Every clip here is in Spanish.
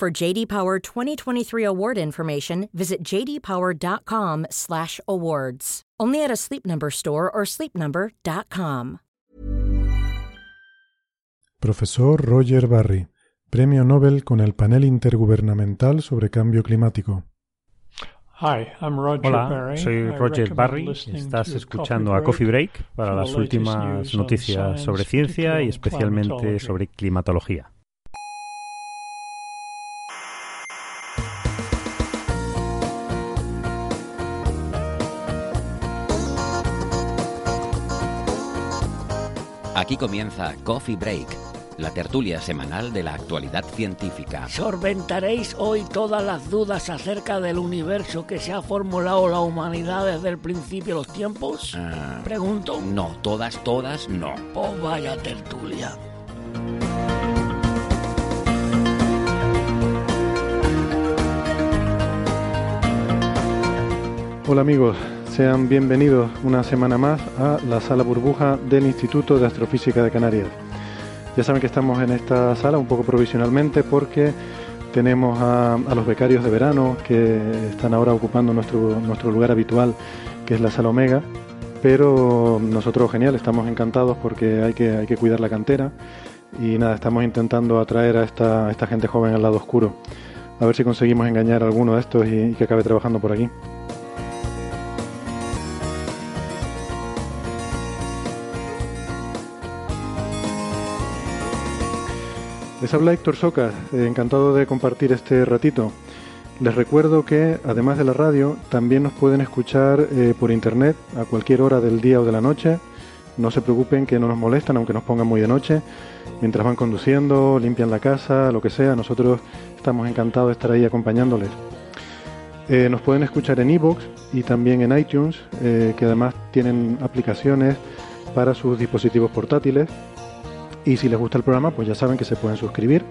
For JD Power 2023 award information, visit jdpower.com/awards. Only at a Sleep Number store or sleepnumber.com. Profesor Roger Barry, Premio Nobel con el Panel Intergubernamental sobre Cambio Climático. Hola, soy Roger Barry y estás escuchando a Coffee Break para las últimas noticias sobre ciencia y especialmente sobre climatología. Aquí comienza Coffee Break, la tertulia semanal de la actualidad científica. ¿Sorventaréis hoy todas las dudas acerca del universo que se ha formulado la humanidad desde el principio de los tiempos? Ah, Pregunto. no, todas, todas, no. Oh, vaya tertulia. Hola amigos, sean bienvenidos una semana más a la sala burbuja del Instituto de Astrofísica de Canarias. Ya saben que estamos en esta sala un poco provisionalmente porque tenemos a, los becarios de verano que están ahora ocupando nuestro, nuestro lugar habitual, que es la sala Omega. Pero nosotros, genial, estamos encantados porque hay que, hay que cuidar la cantera y nada, estamos intentando atraer a esta, esta gente joven al lado oscuro. A ver si conseguimos engañar a alguno de estos y que acabe trabajando por aquí. Les habla Héctor Socas, eh, encantado de compartir este ratito. Les recuerdo que, además de la radio, también nos pueden escuchar eh, por internet a cualquier hora del día o de la noche. No se preocupen que no nos molestan, aunque nos pongan muy de noche. Mientras van conduciendo, limpian la casa, lo que sea, nosotros estamos encantados de estar ahí acompañándoles. Eh, nos pueden escuchar en iVoox y también en iTunes, que además tienen aplicaciones para sus dispositivos portátiles. Y si les gusta el programa, pues ya saben que se pueden suscribir,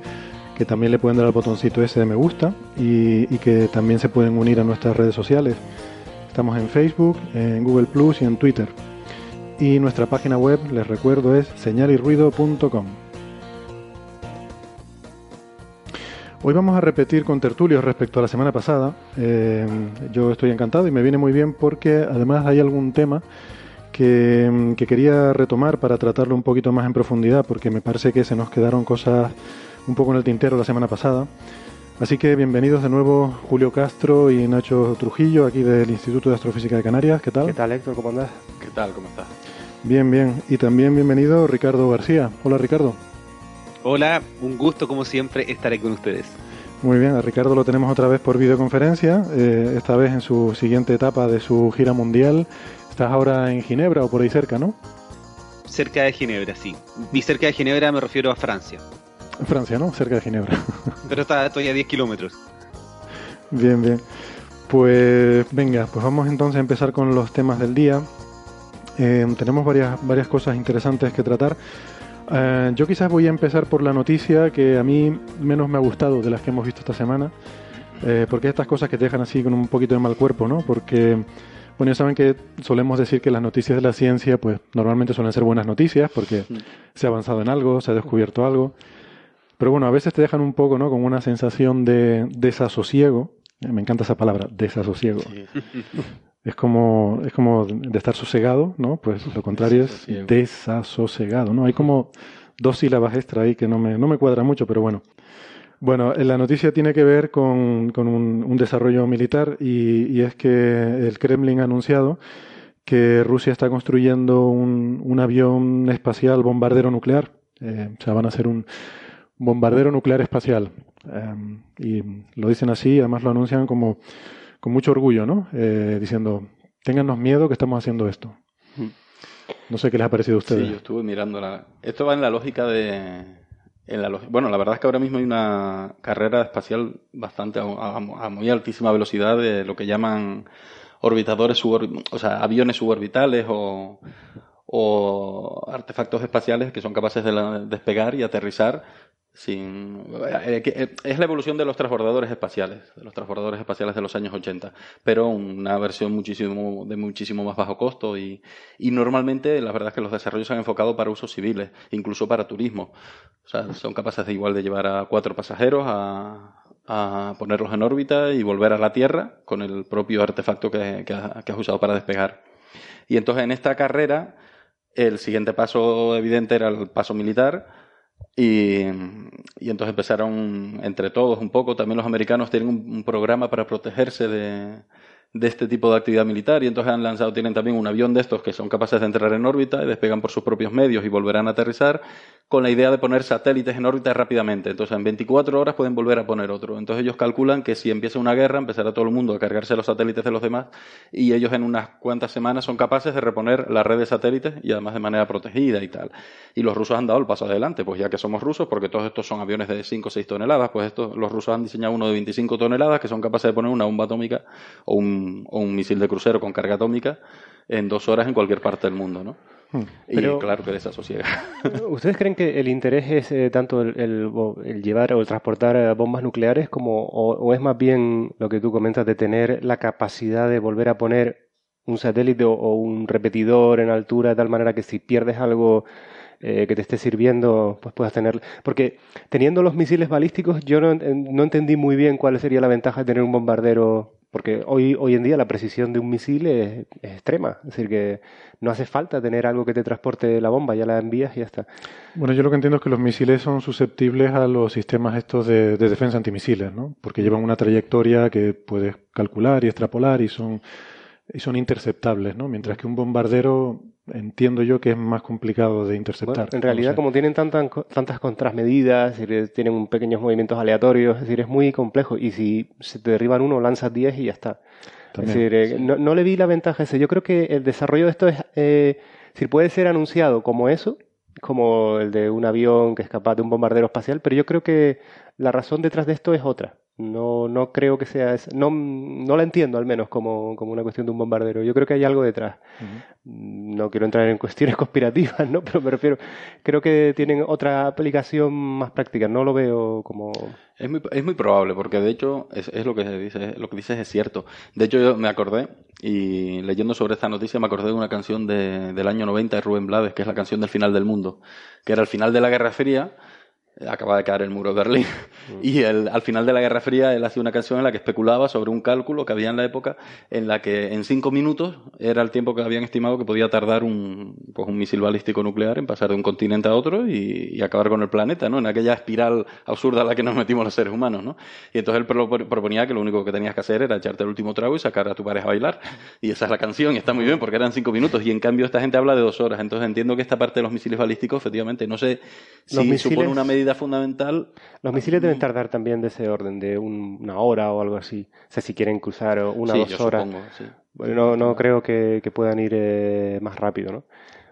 que también le pueden dar al botoncito ese de me gusta y, que también se pueden unir a nuestras redes sociales. Estamos en Facebook, en Google Plus y en Twitter. Y nuestra página web, les recuerdo, es señalirruido.com. Hoy vamos a repetir con tertulios respecto a la semana pasada. Eh, yo estoy encantado y me viene muy bien porque además hay algún tema que, que quería retomar para tratarlo un poquito más en profundidad porque me parece que se nos quedaron cosas un poco en el tintero la semana pasada. Así que bienvenidos de nuevo Julio Castro y Nacho Trujillo aquí del Instituto de Astrofísica de Canarias. ¿Qué tal? ¿Qué tal, Héctor? ¿Cómo andás? ¿Qué tal? ¿Cómo estás? Bien, bien. Y también bienvenido Ricardo García. Hola Ricardo. Hola, un gusto como siempre estar aquí con ustedes. Muy bien, a Ricardo lo tenemos otra vez por videoconferencia, eh, esta vez en su siguiente etapa de su gira mundial. Estás ahora en Ginebra o por ahí cerca, ¿no? Cerca de Ginebra, sí. Y cerca de Ginebra me refiero a Francia. Francia, ¿no? Cerca de Ginebra. Pero está, estoy a 10 kilómetros. bien, bien. Pues venga, pues vamos entonces a empezar con los temas del día. Eh, tenemos varias, varias cosas interesantes que tratar. Eh, yo quizás voy a empezar por la noticia que a mí menos me ha gustado de las que hemos visto esta semana, eh, porque estas cosas que te dejan así con un poquito de mal cuerpo, ¿no? Porque, bueno, ya saben que solemos decir que las noticias de la ciencia, pues normalmente suelen ser buenas noticias, porque se ha avanzado en algo, se ha descubierto algo, pero bueno, a veces te dejan un poco, ¿no? Con una sensación de desasosiego. Eh, Me encanta esa palabra, desasosiego. Es como, es como de estar sosegado, ¿no? Pues lo contrario es desasosegado, ¿no? Hay como dos sílabas extra ahí que no me, no me cuadra mucho, pero bueno. Bueno, eh, la noticia tiene que ver con, con un, un desarrollo militar y, y es que el Kremlin ha anunciado que Rusia está construyendo un, un avión espacial bombardero nuclear. Eh, o sea, van a hacer un bombardero nuclear espacial. Eh, y lo dicen así, además lo anuncian como con mucho orgullo, ¿no? Eh, diciendo, téngannos miedo que estamos haciendo esto. No sé qué les ha parecido a ustedes. Sí, yo estuve mirando la... Esto va en la lógica de bueno, la verdad es que ahora mismo hay una carrera espacial bastante a, muy altísima velocidad de lo que llaman orbitadores o sea, aviones suborbitales o, o artefactos espaciales que son capaces de despegar y aterrizar sin, eh, eh, es la evolución de los transbordadores espaciales, de los transbordadores espaciales de los años 80, pero una versión muchísimo, de muchísimo más bajo costo y, y normalmente la verdad es que los desarrollos se han enfocado para usos civiles, incluso para turismo. O sea, son capaces de igual de llevar a cuatro pasajeros a, a ponerlos en órbita y volver a la Tierra con el propio artefacto que, que, has usado para despegar. Y entonces en esta carrera el siguiente paso evidente era el paso militar y, entonces empezaron entre todos un poco, también los americanos tienen un, programa para protegerse de, de este tipo de actividad militar y entonces han lanzado, tienen también un avión de estos que son capaces de entrar en órbita y despegan por sus propios medios y volverán a aterrizar con la idea de poner satélites en órbita rápidamente. Entonces, en 24 horas pueden volver a poner otro. Entonces, ellos calculan que si empieza una guerra, empezará todo el mundo a cargarse los satélites de los demás y ellos en unas cuantas semanas son capaces de reponer la red de satélites y además de manera protegida y tal. Y los rusos han dado el paso adelante, pues ya que somos rusos, porque todos estos son aviones de 5 o 6 toneladas, pues estos, los rusos han diseñado uno de 25 toneladas que son capaces de poner una bomba atómica o un, o un misil de crucero con carga atómica en dos horas en cualquier parte del mundo, ¿no? Hmm. Pero, y claro que desasosiega. ¿Ustedes creen que el interés es eh, tanto el, llevar o el transportar eh, bombas nucleares como o, es más bien lo que tú comentas de tener la capacidad de volver a poner un satélite o, un repetidor en altura de tal manera que si pierdes algo eh, que te esté sirviendo, pues puedas tener... Porque teniendo los misiles balísticos yo no, no entendí muy bien cuál sería la ventaja de tener un bombardero porque hoy, hoy en día la precisión de un misil es, extrema. Es decir, que no hace falta tener algo que te transporte la bomba, ya la envías y ya está. Bueno, yo lo que entiendo es que los misiles son susceptibles a los sistemas estos de, de defensa antimisiles, ¿no? Porque llevan una trayectoria que puedes calcular y extrapolar y son, y son interceptables, ¿no? Mientras que un bombardero entiendo yo que es más complicado de interceptar. en realidad, como tienen tantas, tantas contrasmedidas, tienen pequeños movimientos aleatorios, es decir, es muy complejo. Y si se te derriban uno, lanzas 10 y ya está. es decir, eh, no, le vi la ventaja ese. Yo creo que el desarrollo de esto es, eh, si puede ser anunciado como eso, como el de un avión que es capaz de un bombardero espacial, pero yo creo que la razón detrás de esto es otra. No, no creo que sea, no, no la entiendo al menos como, como, una cuestión de un bombardero. Yo creo que hay algo detrás. No quiero entrar en cuestiones conspirativas, ¿no? Pero me refiero, creo que tienen otra aplicación más práctica. No lo veo como. Es muy, es muy probable, porque de hecho es, es lo que dice, lo que dices es cierto. De hecho, yo me acordé y leyendo sobre esta noticia me acordé de una canción de, del año 90 de Rubén Blades, que es la canción del final del mundo, que era el final de la Guerra Fría acaba de caer el muro de Berlín. Mm. Y al final de la Guerra Fría él hacía una canción en la que especulaba sobre un cálculo que había en la época en la que en cinco minutos era el tiempo que habían estimado que podía tardar un, pues un misil balístico nuclear en pasar de un continente a otro y, acabar con el planeta, ¿no? En aquella espiral absurda en la que nos metimos los seres humanos, ¿no? Y entonces él proponía que lo único que tenías que hacer era echarte el último trago y sacar a tu pareja a bailar. Y esa es la canción y está muy bien porque eran cinco minutos y en cambio esta gente habla de dos horas. Entonces entiendo que esta parte de los misiles balísticos efectivamente no sé si supone una medida fundamental. Los misiles deben tardar también de ese orden, de una hora o algo así. O sea, si quieren cruzar una o dos horas. Bueno, no, creo que, puedan ir eh, más rápido, ¿no?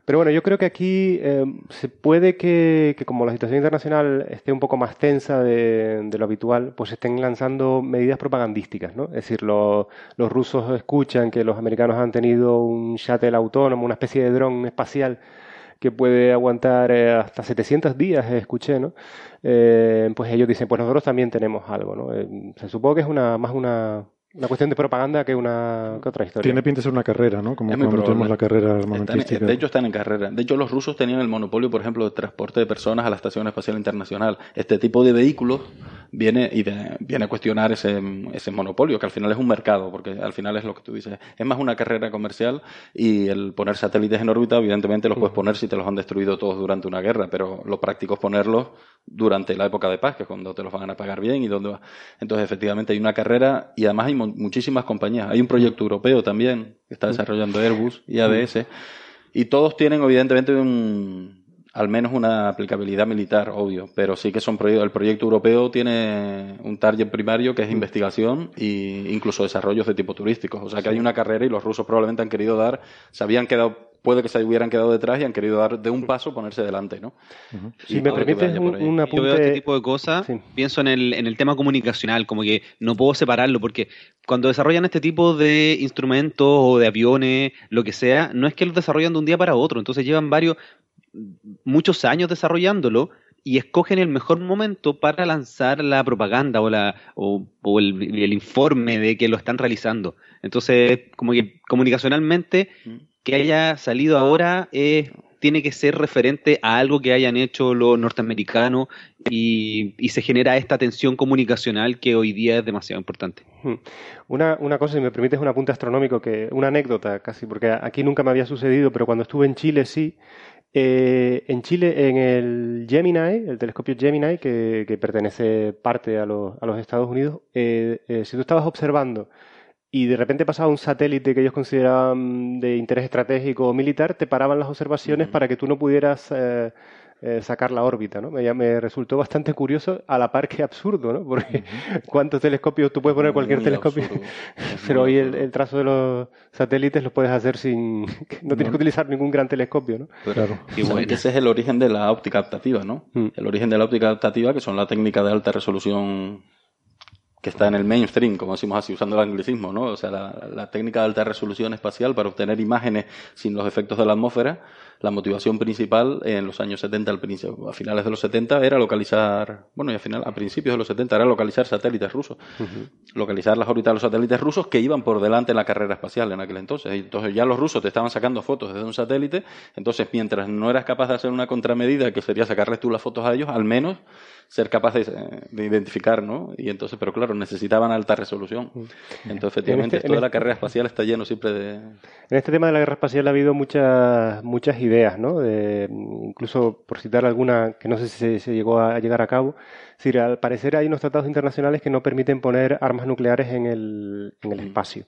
Pero bueno, yo creo que aquí eh, se puede que, como la situación internacional esté un poco más tensa de, lo habitual, pues estén lanzando medidas propagandísticas, ¿no? Es decir, los rusos escuchan que los americanos han tenido un shuttle autónomo, una especie de dron espacial que puede aguantar eh, hasta 700 días, eh, escuché, ¿no? Eh, pues ellos dicen, pues nosotros también tenemos algo, ¿no? se supone que es una más una, una cuestión de propaganda que una que otra historia. Tiene pinta de ser una carrera, ¿no? Como cuando tenemos la carrera armamentística. de hecho, están en carrera. De hecho, los rusos tenían el monopolio, por ejemplo, de transporte de personas a la Estación Espacial Internacional. Este tipo de vehículos viene y viene a cuestionar ese, ese monopolio, que al final es un mercado, porque al final es lo que tú dices. Es más una carrera comercial y el poner satélites en órbita, evidentemente los puedes poner si te los han destruido todos durante una guerra, pero lo práctico es ponerlos durante la época de paz, que es cuando te los van a pagar bien y donde va. Entonces, efectivamente, hay una carrera y además hay muchísimas compañías. Hay un proyecto europeo también que está desarrollando Airbus y ABS. Y todos tienen, evidentemente, un, al menos una aplicabilidad militar, obvio, pero sí que son proyectos. El proyecto europeo tiene un target primario que es investigación e incluso desarrollos de tipo turístico. O sea que hay una carrera y los rusos probablemente han querido dar, se habían quedado puede que se hubieran quedado detrás y han querido dar de un paso ponerse delante, ¿no? Si me permites un, un, apunte... Yo veo este tipo de cosas, pienso en el, en el tema comunicacional, como que no puedo separarlo, porque cuando desarrollan este tipo de instrumentos o de aviones, lo que sea, no es que los desarrollan de un día para otro, entonces llevan varios, muchos años desarrollándolo, y escogen el mejor momento para lanzar la propaganda o, la, o, el, informe de que lo están realizando. Entonces, como que comunicacionalmente, que haya salido ahora tiene que ser referente a algo que hayan hecho los norteamericanos y, se genera esta tensión comunicacional que hoy día es demasiado importante. Una, una cosa, si me permites un apunte astronómico, que una anécdota casi, porque aquí nunca me había sucedido, pero cuando estuve en Chile sí, eh, en Chile, en el Gemini, el telescopio Gemini, que, pertenece parte a los, Estados Unidos, eh, eh, si tú estabas observando y de repente pasaba un satélite que ellos consideraban de interés estratégico o militar, te paraban las observaciones para que tú no pudieras eh, sacar la órbita, ¿no? Me, me, resultó bastante curioso, a la par que absurdo, ¿no? Porque cuántos telescopios, tú puedes poner cualquier telescopio, pero hoy el, trazo de los satélites lo puedes hacer sin, no tienes que utilizar ningún gran telescopio, ¿no? Claro. ese es el origen de la óptica adaptativa, ¿no? Mm. El origen de la óptica adaptativa, que son la técnica de alta resolución que está en el mainstream, como decimos así, usando el anglicismo, ¿no? O sea, la, la técnica de alta resolución espacial para obtener imágenes sin los efectos de la atmósfera la motivación principal en los años 70 al principio, a finales de los 70 era localizar, bueno, y a final, a principios de los 70 era localizar satélites rusos, localizar las órbitas de los satélites rusos que iban por delante en la carrera espacial en aquel entonces. Y entonces ya los rusos te estaban sacando fotos desde un satélite, entonces mientras no eras capaz de hacer una contramedida que sería sacarles tú las fotos a ellos, al menos ser capaz de, identificar, ¿no? Y entonces, pero claro, necesitaban alta resolución. Entonces, efectivamente, este, toda la este carrera espacial está lleno siempre de... En este tema de la guerra espacial ha habido muchas, muchas ideas, ¿no? incluso, por citar alguna que no sé si se, llegó a llegar a cabo, es decir, al parecer hay unos tratados internacionales que no permiten poner armas nucleares en el, en el espacio.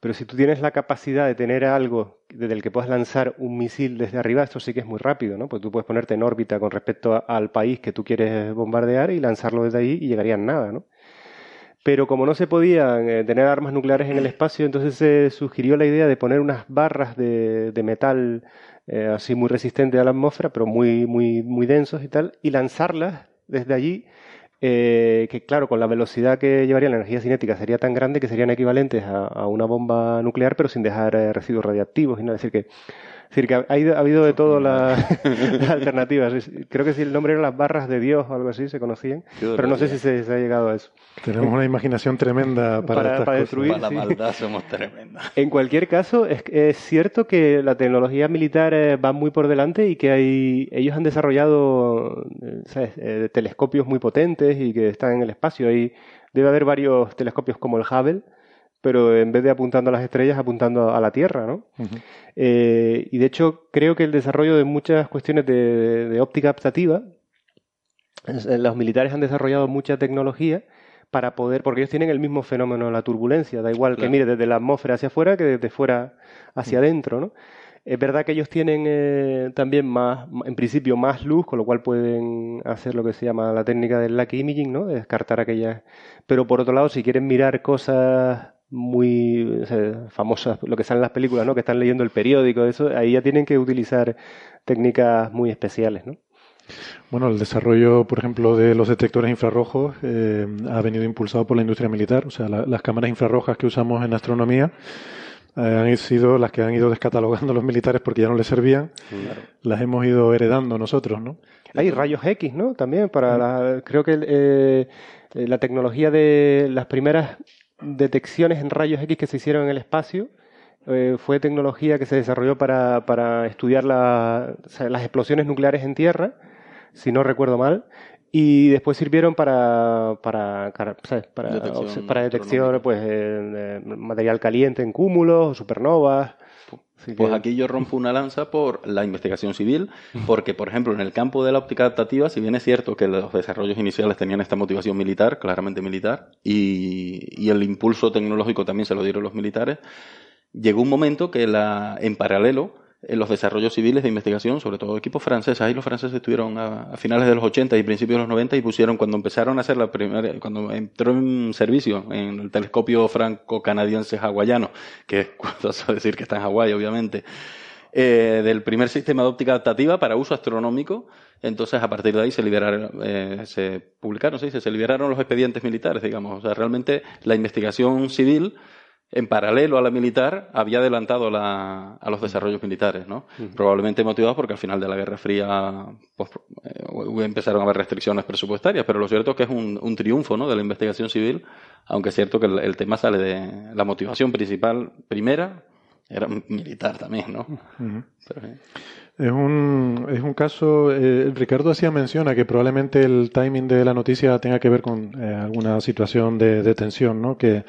Pero si tú tienes la capacidad de tener algo desde el que puedas lanzar un misil desde arriba, esto sí que es muy rápido, ¿no? Pues tú puedes ponerte en órbita con respecto al país que tú quieres bombardear y lanzarlo desde ahí y llegarían nada, ¿no? Pero como no se podían eh, tener armas nucleares en el espacio, entonces se sugirió la idea de poner unas barras de, metal eh, así muy resistentes a la atmósfera, pero muy, muy, muy densos y tal, y lanzarlas desde allí eh, que claro, con la velocidad que llevaría la energía cinética sería tan grande que serían equivalentes a, una bomba nuclear, pero sin dejar eh, residuos radiactivos. ¿no? Es decir, que es decir, que ha, habido de todo las alternativas. Creo que si el nombre era las barras de Dios o algo así, se conocían, pero no sé si se, ha llegado a eso. Tenemos una imaginación tremenda para, destruir. Para la maldad somos tremendas. En cualquier caso, es, cierto que la tecnología militar eh, va muy por delante y que hay, ellos han desarrollado eh, eh, telescopios muy potentes y que están en el espacio. Ahí debe haber varios telescopios como el Hubble pero en vez de apuntando a las estrellas, apuntando a la Tierra, ¿no? Eh, y de hecho, creo que el desarrollo de muchas cuestiones de, óptica adaptativa, los militares han desarrollado mucha tecnología para poder, porque ellos tienen el mismo fenómeno, la turbulencia, da igual que mire desde la atmósfera hacia afuera que desde fuera hacia adentro, ¿no? Es verdad que ellos tienen eh, también más, en principio, más luz, con lo cual pueden hacer lo que se llama la técnica del lucky imaging, ¿no? De descartar aquellas. Pero por otro lado, si quieren mirar cosas muy famosas, lo que sale en las películas, ¿no? Que están leyendo el periódico, eso, ahí ya tienen que utilizar técnicas muy especiales, ¿no? Bueno, el desarrollo, por ejemplo, de los detectores infrarrojos eh, ha venido impulsado por la industria militar. O sea, las cámaras infrarrojas que usamos en astronomía eh, han sido las que han ido descatalogando los militares porque ya no les servían. Las hemos ido heredando nosotros, ¿no? Hay rayos X, ¿no? También para la, creo que eh, la tecnología de las primeras detecciones en rayos X que se hicieron en el espacio. Eh, fue tecnología que se desarrolló para, para estudiar las explosiones nucleares en Tierra, si no recuerdo mal, y después sirvieron para, para, para, detección, para detección pues, de material caliente en cúmulos, supernovas. Pues aquí yo rompo una lanza por la investigación civil, porque, por ejemplo, en el campo de la óptica adaptativa, si bien es cierto que los desarrollos iniciales tenían esta motivación militar, claramente militar, y, el impulso tecnológico también se lo dieron los militares, llegó un momento que la, en paralelo en los desarrollos civiles de investigación, sobre todo equipos franceses. Ahí los franceses estuvieron a, finales de los 80 y principios de los 90 y pusieron, cuando empezaron a hacer la primera, cuando entró en servicio en el telescopio franco-canadiense hawaiano, que es cuando decir que está en Hawái, obviamente, eh, del primer sistema de óptica adaptativa para uso astronómico. Entonces, a partir de ahí se liberaron, eh, se publicaron, se se liberaron los expedientes militares, digamos. O sea, realmente la investigación civil en paralelo a la militar, había adelantado a los desarrollos militares, ¿no? Probablemente motivados porque al final de la Guerra Fría pues, eh, empezaron a haber restricciones presupuestarias, pero lo cierto es que es un, triunfo, ¿no? De la investigación civil, aunque es cierto que el, tema sale de la motivación principal, primera, era militar también, ¿no? Es un, es un caso, eh, Ricardo hacía menciona que probablemente el timing de la noticia tenga que ver con eh, alguna situación de, de tensión, ¿no? Que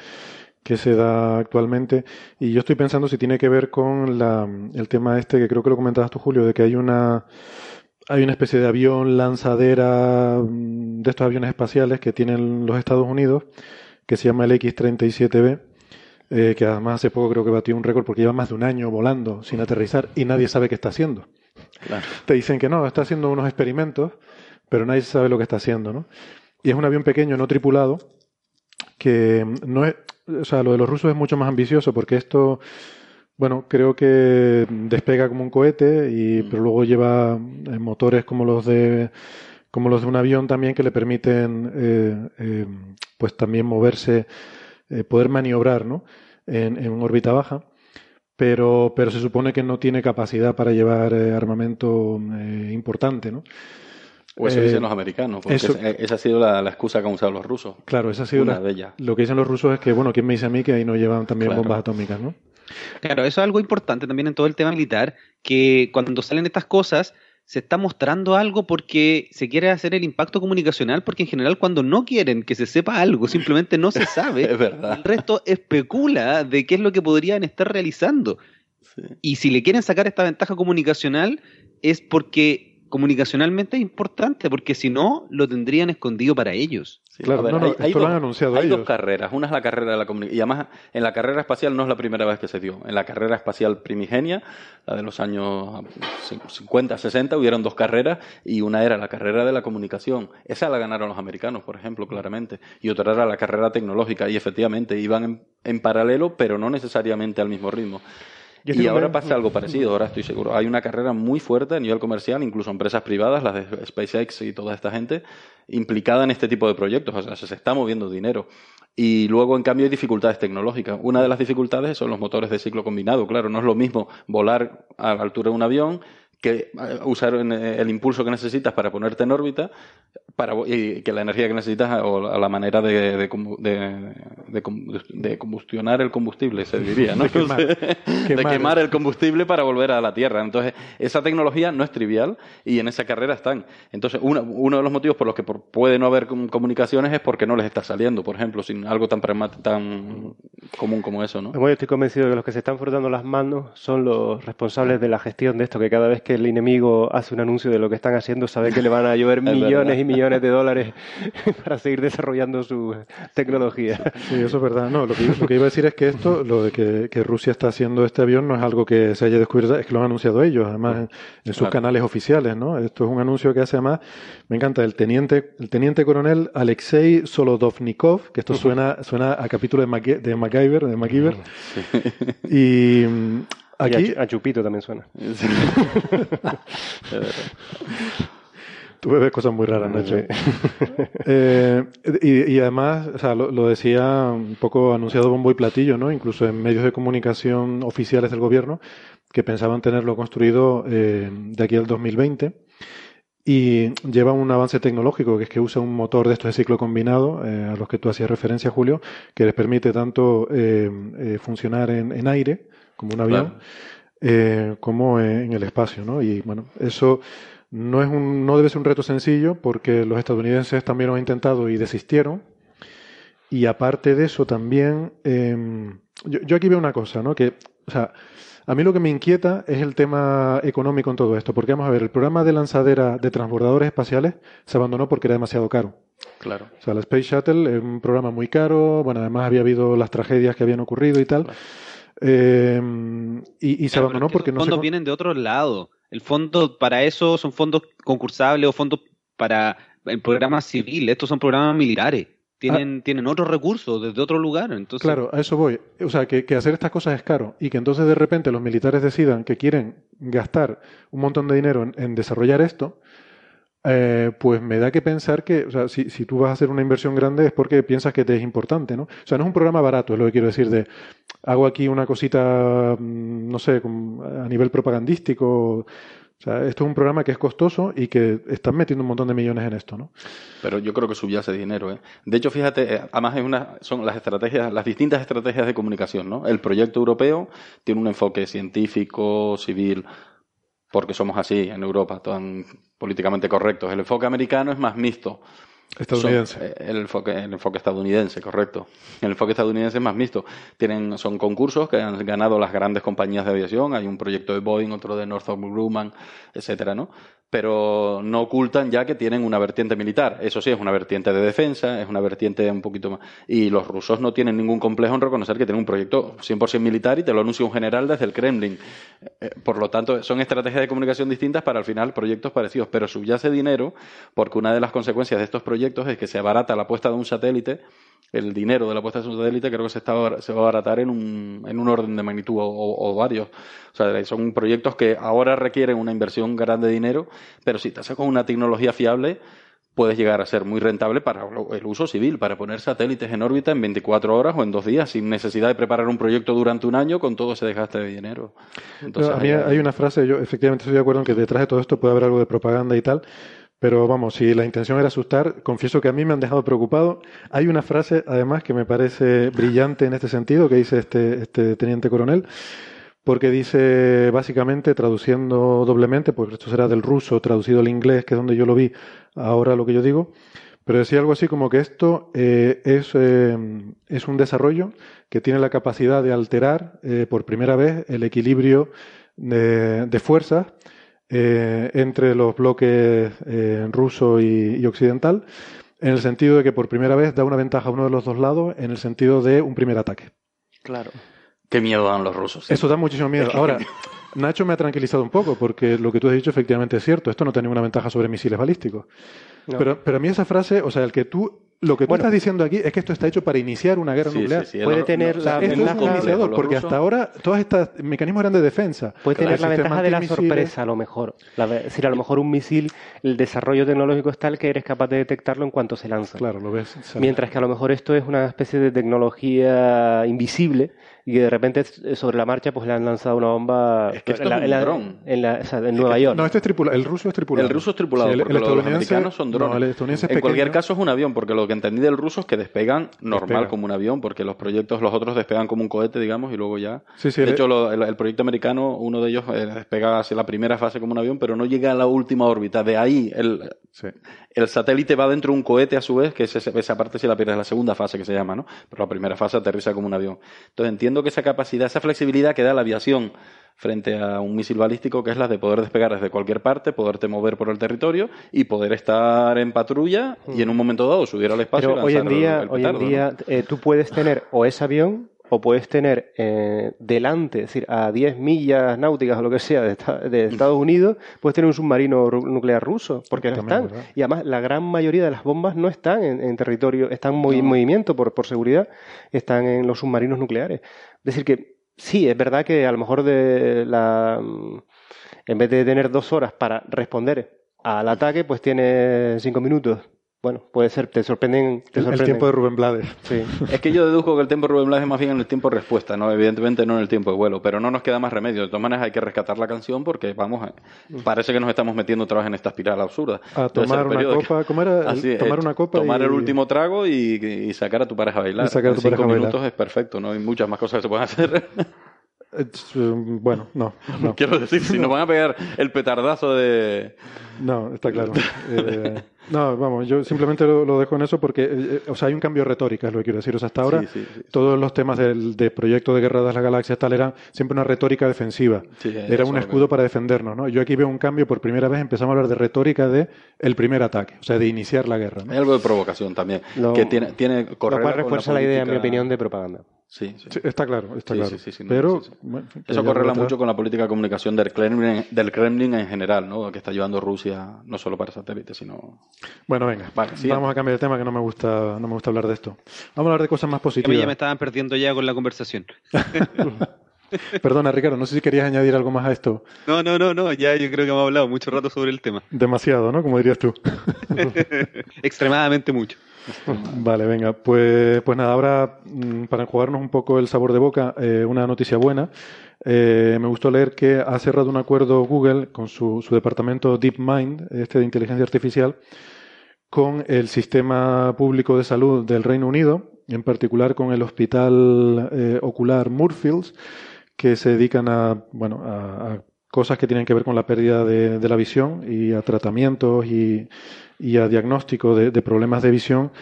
que se da actualmente. Y yo estoy pensando si tiene que ver con la, el tema este, que creo que lo comentabas tú, Julio, de que hay una, hay una especie de avión lanzadera mm, de estos aviones espaciales que tienen los Estados Unidos, que se llama el X-37B, eh, que además hace poco creo que batió un récord porque lleva más de un año volando sin aterrizar y nadie sabe qué está haciendo. Te dicen que no, está haciendo unos experimentos, pero nadie sabe lo que está haciendo, ¿no? Y es un avión pequeño, no tripulado, que no es, o sea, lo de los rusos es mucho más ambicioso porque esto, bueno, creo que despega como un cohete y mm. pero luego lleva eh, motores como los de como los de un avión también que le permiten eh, eh, pues también moverse, poder maniobrar, ¿no? En, en órbita baja pero, pero se supone que no tiene capacidad para llevar armamento importante, ¿no? O eso dicen eh, los americanos, porque esa, ha sido la, excusa que han usado los rusos. Claro, esa ha sido la, de Lo que dicen los rusos es que, bueno, ¿quién me dice a mí que ahí no llevan también bombas atómicas, no? Claro, eso es algo importante también en todo el tema militar, que cuando salen estas cosas se está mostrando algo porque se quiere hacer el impacto comunicacional, porque en general cuando no quieren que se sepa algo, simplemente no se sabe. es verdad. El resto especula de qué es lo que podrían estar realizando. Y si le quieren sacar esta ventaja comunicacional es porque comunicacionalmente es importante, porque si no, lo tendrían escondido para ellos. claro, hay, esto lo han anunciado Hay dos carreras. Una es la carrera de la comunicación. Y además, en la carrera espacial no es la primera vez que se dio. En la carrera espacial primigenia, la de los años 50, 60, hubieron dos carreras y una era la carrera de la comunicación. Esa la ganaron los americanos, por ejemplo, claramente. Y otra era la carrera tecnológica. Y efectivamente iban en paralelo, pero no necesariamente al mismo ritmo y ahora pasa algo parecido, ahora estoy seguro. Hay una carrera muy fuerte a nivel comercial, incluso empresas privadas, las de SpaceX y toda esta gente, implicada en este tipo de proyectos. O sea, se está moviendo dinero. Y luego, en cambio, hay dificultades tecnológicas. Una de las dificultades son los motores de ciclo combinado. Claro, no es lo mismo volar a la altura de un avión que eh, usar el impulso que necesitas para ponerte en órbita para, y que la energía que necesitas o la manera de, de, de, combustionar el combustible, se diría, ¿no? de quemar, el combustible para volver a la Tierra. Entonces, esa tecnología no es trivial y en esa carrera están. Entonces, uno, uno de los motivos por los que puede no haber comunicaciones es porque no les está saliendo, por ejemplo, sin algo tan, tan común como eso, ¿no? Bueno, estoy convencido de que los que se están frotando las manos son los responsables de la gestión de esto, que cada vez que el enemigo hace un anuncio de lo que están haciendo, sabe que le van a llover millones y millones de dólares para seguir desarrollando su tecnología. Sí, eso es verdad. No, lo que, lo que iba a decir es que esto, lo de que, Rusia está haciendo este avión, no es algo que se haya descubierto, es que lo han anunciado ellos, además en, sus canales oficiales, ¿no? Esto es un anuncio que hace además, me encanta, el teniente, el teniente coronel Alexei Solodovnikov, que esto suena, suena a capítulo de, de MacGyver, de MacGyver. Y Aquí... a, Chupito también suena. Tú ves cosas muy raras, Nacho. Eh, y, además, o sea, lo, decía un poco anunciado bombo y platillo, ¿no? Incluso en medios de comunicación oficiales del gobierno, que pensaban tenerlo construido eh, de aquí al 2020. Y lleva un avance tecnológico, que es que usa un motor de estos de ciclo combinado, eh, a los que tú hacías referencia, Julio, que les permite tanto funcionar en aire, como un avión, eh, como en el espacio, ¿no? Y bueno, eso no es un, no debe ser un reto sencillo porque los estadounidenses también lo han intentado y desistieron. Y aparte de eso también, em, yo, aquí veo una cosa, ¿no? Que, o sea, a mí lo que me inquieta es el tema económico en todo esto, porque vamos a ver, el programa de lanzadera de transbordadores espaciales se abandonó porque era demasiado caro. Claro. O sea, la Space Shuttle es un programa muy caro, bueno, además había habido las tragedias que habían ocurrido y tal. Eh, y, se abandonó porque no Los fondos vienen de otro lado. El fondo para eso son fondos concursables o fondos para el programa civil. Estos son programas militares. tienen, ah. tienen otros recursos desde otro lugar. Entonces... Claro, a eso voy. O sea, que, hacer estas cosas es caro y que entonces de repente los militares decidan que quieren gastar un montón de dinero en, desarrollar esto, eh, pues me da que pensar que, o sea, si, si, tú vas a hacer una inversión grande es porque piensas que te es importante, ¿no? O sea, no es un programa barato, es lo que quiero decir de, hago aquí una cosita, mm, no sé, a nivel propagandístico, o sea, esto es un programa que es costoso y que están metiendo un montón de millones en esto, ¿no? Pero yo creo que subyace dinero, ¿eh? De hecho, fíjate, eh, además es una, son las estrategias, las distintas estrategias de comunicación, ¿no? El proyecto europeo tiene un enfoque científico, civil, porque somos así en Europa, tan políticamente correctos. El enfoque americano es más mixto. Estadounidense. Eh, el, enfoque, el enfoque estadounidense, correcto. El enfoque estadounidense es más mixto. Tienen, son concursos que han ganado las grandes compañías de aviación. Hay un proyecto de Boeing, otro de Northrop Grumman, etcétera, ¿no? Pero no ocultan ya que tienen una vertiente militar. Eso sí, es una vertiente de defensa, es una vertiente un poquito más. Y los rusos no tienen ningún complejo en reconocer que tienen un proyecto 100% militar y te lo anuncia un general desde el Kremlin. Eh, por lo tanto, son estrategias de comunicación distintas para al final proyectos parecidos, pero subyace dinero porque una de las consecuencias de estos proyectos es que se abarata la puesta de un satélite el dinero de la puesta de un satélite creo que se, está, se va a abaratar en un, en un orden de magnitud o, varios. O sea, son proyectos que ahora requieren una inversión grande de dinero, pero si te haces con una tecnología fiable, puedes llegar a ser muy rentable para el uso civil, para poner satélites en órbita en 24 horas o en dos días, sin necesidad de preparar un proyecto durante un año con todo ese desgaste de dinero. Entonces, a mí hay una frase, yo efectivamente estoy de acuerdo en que detrás de todo esto puede haber algo de propaganda y tal, pero vamos, si la intención era asustar, confieso que a mí me han dejado preocupado. Hay una frase, además, que me parece brillante en este sentido, que dice este, este teniente coronel, porque dice, básicamente, traduciendo doblemente, porque esto será del ruso, traducido al inglés, que es donde yo lo vi, ahora lo que yo digo, pero decía algo así como que esto eh, es, eh, es, un desarrollo que tiene la capacidad de alterar eh, por primera vez el equilibrio de, de fuerzas eh, entre los bloques eh, ruso y, occidental, en el sentido de que por primera vez da una ventaja a uno de los dos lados en el sentido de un primer ataque. Claro. Qué miedo dan los rusos. Eso da muchísimo miedo. Ahora, Nacho me ha tranquilizado un poco, porque lo que tú has dicho efectivamente es cierto. Esto no tiene una ventaja sobre misiles balísticos. Pero, pero a mí esa frase, o sea, el que tú lo que tú estás diciendo aquí es que esto está hecho para iniciar una guerra nuclear. puede tener la ventaja porque hasta ahora todos estos mecanismos eran de defensa. Puede tener la ventaja de la sorpresa, a lo mejor. es decir, a lo mejor un misil, el desarrollo tecnológico es tal que eres capaz de detectarlo en cuanto se lanza. Claro, lo ves. Mientras que a lo mejor esto es una especie de tecnología invisible y de repente sobre la marcha pues le han lanzado una bomba es que esto en, es un en, la, en Nueva York. No, este es tripulado, el ruso es tripulado. El ruso es tripulado, porque los americanos son drones. en cualquier caso es un avión, porque lo que entendí del ruso es que despegan normal como un avión, porque los proyectos, los otros despegan como un cohete, digamos, y luego ya... de hecho, el, proyecto americano, uno de ellos eh, despega hacia la primera fase como un avión, pero no llega a la última órbita. De ahí el, el satélite va dentro de un cohete a su vez, que es esa parte si la pierdes, la segunda fase que se llama, ¿no? Pero la primera fase aterriza como un avión. Entonces entiendo que esa capacidad, esa flexibilidad que da la aviación frente a un misil balístico, que es la de poder despegar desde cualquier parte, poderte mover por el territorio y poder estar en patrulla y en un momento dado subir al espacio. Pero hoy en día, hoy en día eh, tú puedes tener o ese avión o puedes tener eh, delante, es decir, a 10 millas náuticas o lo que sea de, Estados Unidos, puedes tener un submarino nuclear ruso, porque no están. Y además, la gran mayoría de las bombas no están en, territorio, están en movimiento por, por seguridad, están en los submarinos nucleares. Es decir, que sí, es verdad que a lo mejor de la, en vez de tener dos horas para responder al ataque, pues tiene cinco minutos bueno, puede ser, te sorprenden. El tiempo de Rubén Blades. Sí. es que yo deduzco que el tiempo de Rubén Blades es más bien en el tiempo de respuesta, ¿no? Evidentemente no en el tiempo de vuelo, pero no nos queda más remedio. De todas maneras hay que rescatar la canción porque, vamos, mm. parece que nos estamos metiendo otra vez en esta espiral absurda. A tomar una copa, ¿cómo era? tomar una copa Tomar el último trago y, sacar a tu pareja a bailar. Y sacar a tu cinco minutos es perfecto, ¿no? Hay muchas más cosas que se pueden hacer. Um, bueno, no, no. Quiero decir, si nos van a pegar el petardazo de... No, está claro. Eh, no, vamos, yo simplemente lo, dejo en eso porque, eh, eh, o sea, hay un cambio de retórica, es lo que quiero decir. O sea, hasta ahora todos los temas del, proyecto de Guerra de las Galaxias tal eran siempre una retórica defensiva. Era un escudo para defendernos, ¿no? Yo aquí veo un cambio, por primera vez empezamos a hablar de retórica de el primer ataque, o sea, de iniciar la guerra. Hay algo de provocación también, que tiene, tiene Lo cual refuerza la, idea, en mi opinión, de propaganda. Sí, está claro, está claro. Pero eso correla mucho con la política de comunicación del Kremlin, del Kremlin en general, ¿no? Que está llevando Rusia no solo para satélites, sino. Bueno, venga. vamos a cambiar de tema que no me gusta, no me gusta hablar de esto. Vamos a hablar de cosas más positivas. ya me estaban perdiendo ya con la conversación. Perdona, Ricardo, no sé si querías añadir algo más a esto. No, no, no, no, ya yo creo que hemos hablado mucho rato sobre el tema. Demasiado, ¿no? Como dirías tú. Extremadamente mucho. Vale, venga, pues, pues nada, ahora mm, para enjuagarnos un poco el sabor de boca, eh, una noticia buena. Eh, me gustó leer que ha cerrado un acuerdo Google con su, su departamento DeepMind, este de inteligencia artificial, con el sistema público de salud del Reino Unido, en particular con el Hospital eh, Ocular Moorfields, que se dedican a, bueno, a, cosas que tienen que ver con la pérdida de, la visión y a tratamientos y, y a diagnóstico de, problemas de visión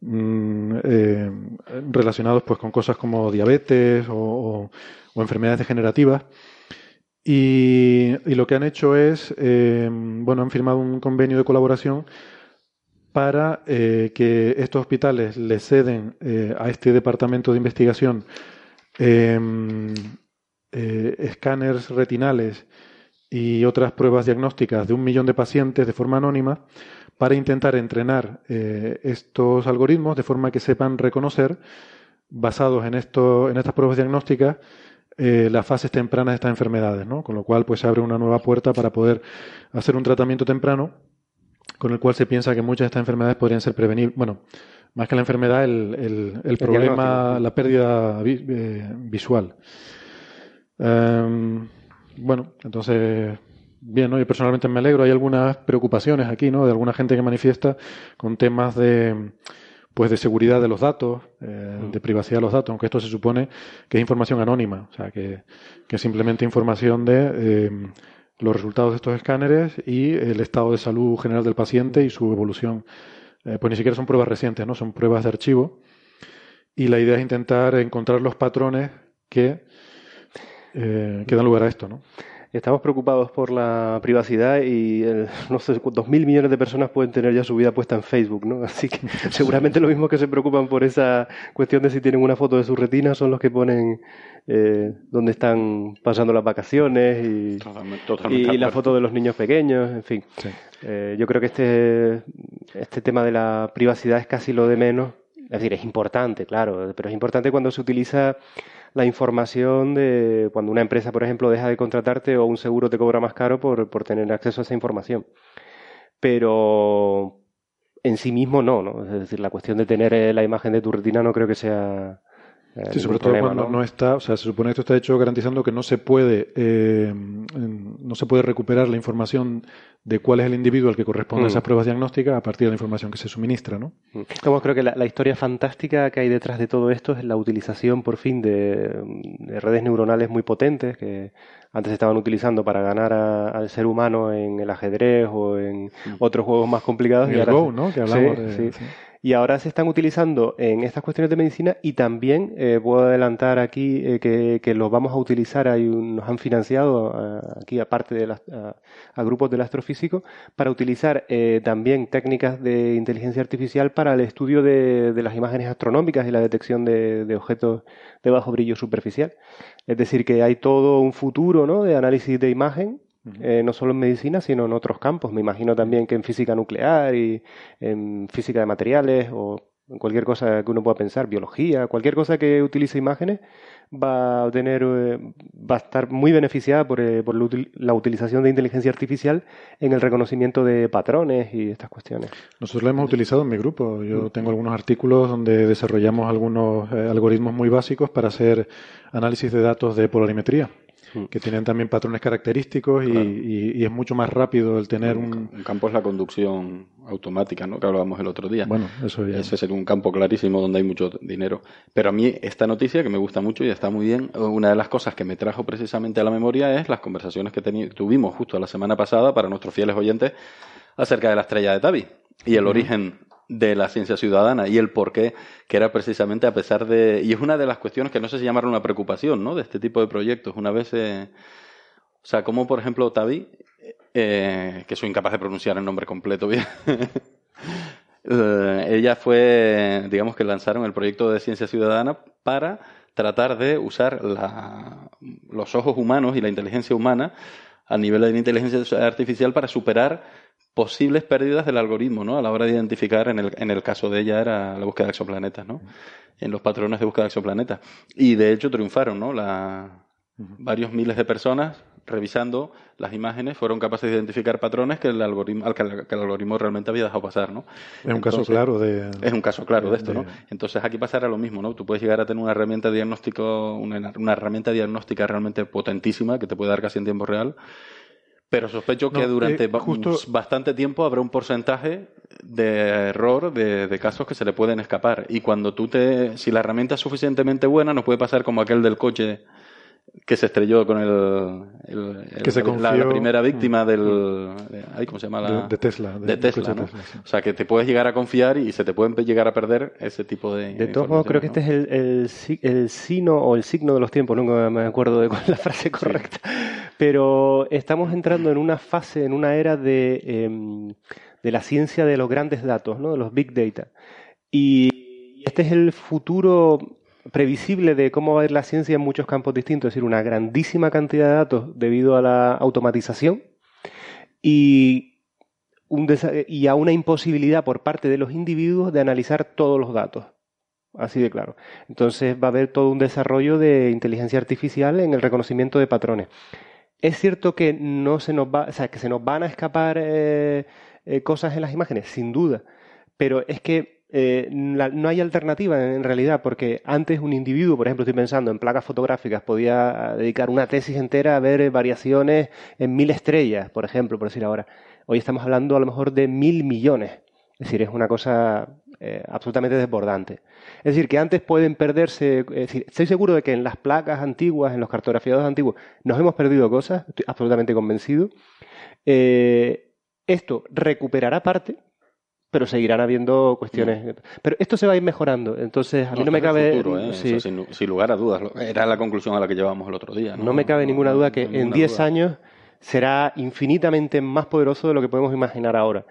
mm, eh, relacionados pues con cosas como diabetes o, enfermedades degenerativas. Y, lo que han hecho es, eh, bueno, han firmado un convenio de colaboración para eh, que estos hospitales le ceden a este departamento de investigación escáneres retinales y otras pruebas diagnósticas de un millón de pacientes de forma anónima para intentar entrenar eh, estos algoritmos de forma que sepan reconocer, basados en, esto, en estas pruebas diagnósticas, eh, las fases tempranas de estas enfermedades, ¿no? Con lo cual, pues se abre una nueva puerta para poder hacer un tratamiento temprano, con el cual se piensa que muchas de estas enfermedades podrían ser prevenibles. Bueno, más que la enfermedad, el, el, problema, la pérdida eh, visual. Em, bueno, entonces bien, ¿no? Yo personalmente me alegro. Hay algunas preocupaciones aquí, ¿no? De alguna gente que manifiesta con temas de pues de seguridad de los datos, eh, mm. de privacidad de los datos, aunque esto se supone que es información anónima, o sea, que, que es simplemente información de eh, los resultados de estos escáneres y el estado de salud general del paciente y su evolución. Eh, pues ni siquiera son pruebas recientes, ¿no? Son pruebas de archivo. Y la idea es intentar encontrar los patrones que, que dan lugar a esto, ¿no? Estamos preocupados por la privacidad y no sé, dos mil millones de personas pueden tener ya su vida puesta en Facebook, ¿no? Así que seguramente lo mismo que se preocupan por esa cuestión de si tienen una foto de su retina son los que ponen eh, dónde están pasando las vacaciones y, y la foto de los niños pequeños, en fin. Eh, yo creo que este, este tema de la privacidad es casi lo de menos. Es decir, es importante, claro, pero es importante cuando se utiliza la información de cuando una empresa, por ejemplo, deja de contratarte o un seguro te cobra más caro por, por tener acceso a esa información. Pero en sí mismo no, ¿no? Es decir, la cuestión de tener eh, la imagen de tu retina no creo que sea eh, sí, sobre todo cuando ¿no? está, o sea, se supone que esto está hecho garantizando que no se puede, eh, no se puede recuperar la información de cuál es el individuo al que corresponde mm. esas pruebas diagnósticas a partir de la información que se suministra, ¿no? Mm. Creo que la, historia fantástica que hay detrás de todo esto es la utilización, por fin, de, redes neuronales muy potentes que antes estaban utilizando para ganar al ser humano en el ajedrez o en mm. otros juegos más complicados. y el Go, ¿no? Que hablamos de, y ahora se están utilizando en estas cuestiones de medicina y también eh, puedo adelantar aquí eh, que, los vamos a utilizar, hay nos han financiado eh, aquí aparte de a, grupos del astrofísico para utilizar también técnicas de inteligencia artificial para el estudio de, de las imágenes astronómicas y la detección de, de, objetos de bajo brillo superficial. Es decir, que hay todo un futuro ¿no? de análisis de imagen eh, no solo en medicina, sino en otros campos. Me imagino también que en física nuclear y en física de materiales o en cualquier cosa que uno pueda pensar, biología, cualquier cosa que utilice imágenes va a tener, eh, va a estar muy beneficiada por, eh, por la utilización de inteligencia artificial en el reconocimiento de patrones y estas cuestiones. Nosotros lo hemos utilizado en mi grupo. Yo mm. tengo algunos artículos donde desarrollamos algunos algoritmos muy básicos para hacer análisis de datos de polarimetría. Mm. que tienen también patrones característicos y, es mucho más rápido el tener un... Un campo es la conducción automática, ¿no? Que hablábamos el otro día. Bueno, eso ya... Ese es un campo clarísimo donde hay mucho dinero. Pero a mí esta noticia, que me gusta mucho y está muy bien, una de las cosas que me trajo precisamente a la memoria es las conversaciones que tuvimos justo la semana pasada para nuestros fieles oyentes acerca de la estrella de Tabi y el origen de la ciencia ciudadana y el por qué, que era precisamente a pesar de... Y es una de las cuestiones que no sé si llamaron una preocupación, ¿no? De este tipo de proyectos. Una vez... Eh, o sea, como por ejemplo Tavi, eh, que soy incapaz de pronunciar el nombre completo bien, eh, ella fue, digamos que lanzaron el proyecto de ciencia ciudadana para tratar de usar los ojos humanos y la inteligencia humana a nivel de la inteligencia artificial para superar posibles pérdidas del algoritmo, ¿no? A la hora de identificar, en el, en el caso de ella era la búsqueda de exoplanetas, ¿no? En los patrones de búsqueda de exoplanetas. Y de hecho triunfaron, ¿no? La, varios miles de personas revisando las imágenes fueron capaces de identificar patrones que el algoritmo, que el, algoritmo realmente había dejado pasar, ¿no? Es un caso claro de... Es un caso claro de, esto, ¿no? Entonces aquí pasará lo mismo, ¿no? Tú puedes llegar a tener una herramienta diagnóstico, una, una herramienta diagnóstica realmente potentísima que te puede dar casi en tiempo real, pero sospecho que durante eh, bastante tiempo habrá un porcentaje de error de, casos que se le pueden escapar. Y cuando tú te. Si la herramienta es suficientemente buena, no puede pasar como aquel del coche que se estrelló con el, que se la, primera víctima del de, ¿cómo se llama? de, Tesla de, Tesla, o sea que te puedes llegar a confiar y se te pueden llegar a perder ese tipo de de todos modos creo que este es el, el, el, sino o el signo de los tiempos nunca me acuerdo de cuál es la frase correcta pero estamos entrando en una fase en una era de em, de la ciencia de los grandes datos no de los big data. Y este es el futuro previsible de cómo va a ir la ciencia en muchos campos distintos, es decir, una grandísima cantidad de datos debido a la automatización y, a una imposibilidad por parte de los individuos de analizar todos los datos. Así de claro. Entonces va a haber todo un desarrollo de inteligencia artificial en el reconocimiento de patrones. Es cierto que no se nos va, o sea, que se nos van a escapar eh, eh, cosas en las imágenes, sin duda. Pero es que eh, no hay alternativa en realidad, porque antes un individuo, por ejemplo, estoy pensando en placas fotográficas, podía dedicar una tesis entera a ver variaciones en mil estrellas, por ejemplo, por decir ahora. Hoy estamos hablando a lo mejor de mil millones. Es decir, es una cosa eh, absolutamente desbordante. Es decir, que antes pueden perderse, estoy seguro de que en las placas antiguas, en los cartografiados antiguos, nos hemos perdido cosas, estoy absolutamente convencido. Eh, esto recuperará parte, pero seguirán habiendo cuestiones. Pero esto se va a ir mejorando, entonces a mí no, me cabe. ¿eh? sin, lugar a dudas, era la conclusión a la que llevábamos el otro día. No, me cabe ninguna duda que en 10 años será infinitamente más poderoso de lo que podemos imaginar ahora.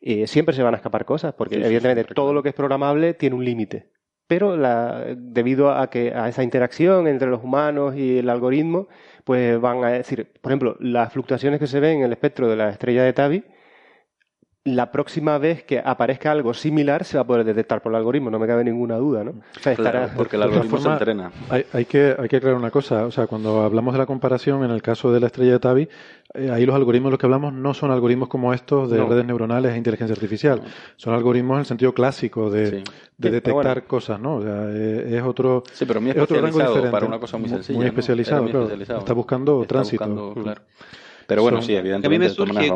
Eh, siempre se van a escapar cosas, porque evidentemente todo lo que es programable tiene un límite. Pero la, debido a que a esa interacción entre los humanos y el algoritmo, pues van a decir, por ejemplo, las fluctuaciones que se ven en el espectro de la estrella de Tabi, la próxima vez que aparezca algo similar se va a poder detectar por el algoritmo, no me cabe ninguna duda, ¿no? porque el algoritmo se entrena. Hay, que, hay que aclarar una cosa, o sea, cuando hablamos de la comparación, en el caso de la estrella de Tabi, eh, ahí los algoritmos de los que hablamos no son algoritmos como estos de redes neuronales e inteligencia artificial, son algoritmos en el sentido clásico de, detectar cosas, ¿no? O sea, eh, es, otro, sí, pero muy es otro rango diferente, para una cosa muy sencilla. Muy especializado, claro. Está buscando tránsito. claro. Pero bueno, sí, evidentemente. A mí me surge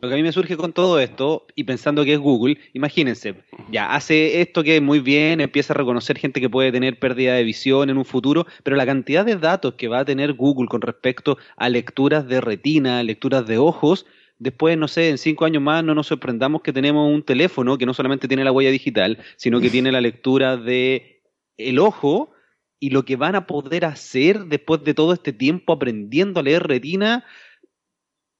lo que a mí me surge con todo esto, y pensando que es Google, imagínense, ya hace esto que es muy bien, empieza a reconocer gente que puede tener pérdida de visión en un futuro, pero la cantidad de datos que va a tener Google con respecto a lecturas de retina, lecturas de ojos, después, no sé, en cinco años más no nos sorprendamos que tenemos un teléfono que no solamente tiene la huella digital, sino que tiene la lectura de el ojo y lo que van a poder hacer después de todo este tiempo aprendiendo a leer retina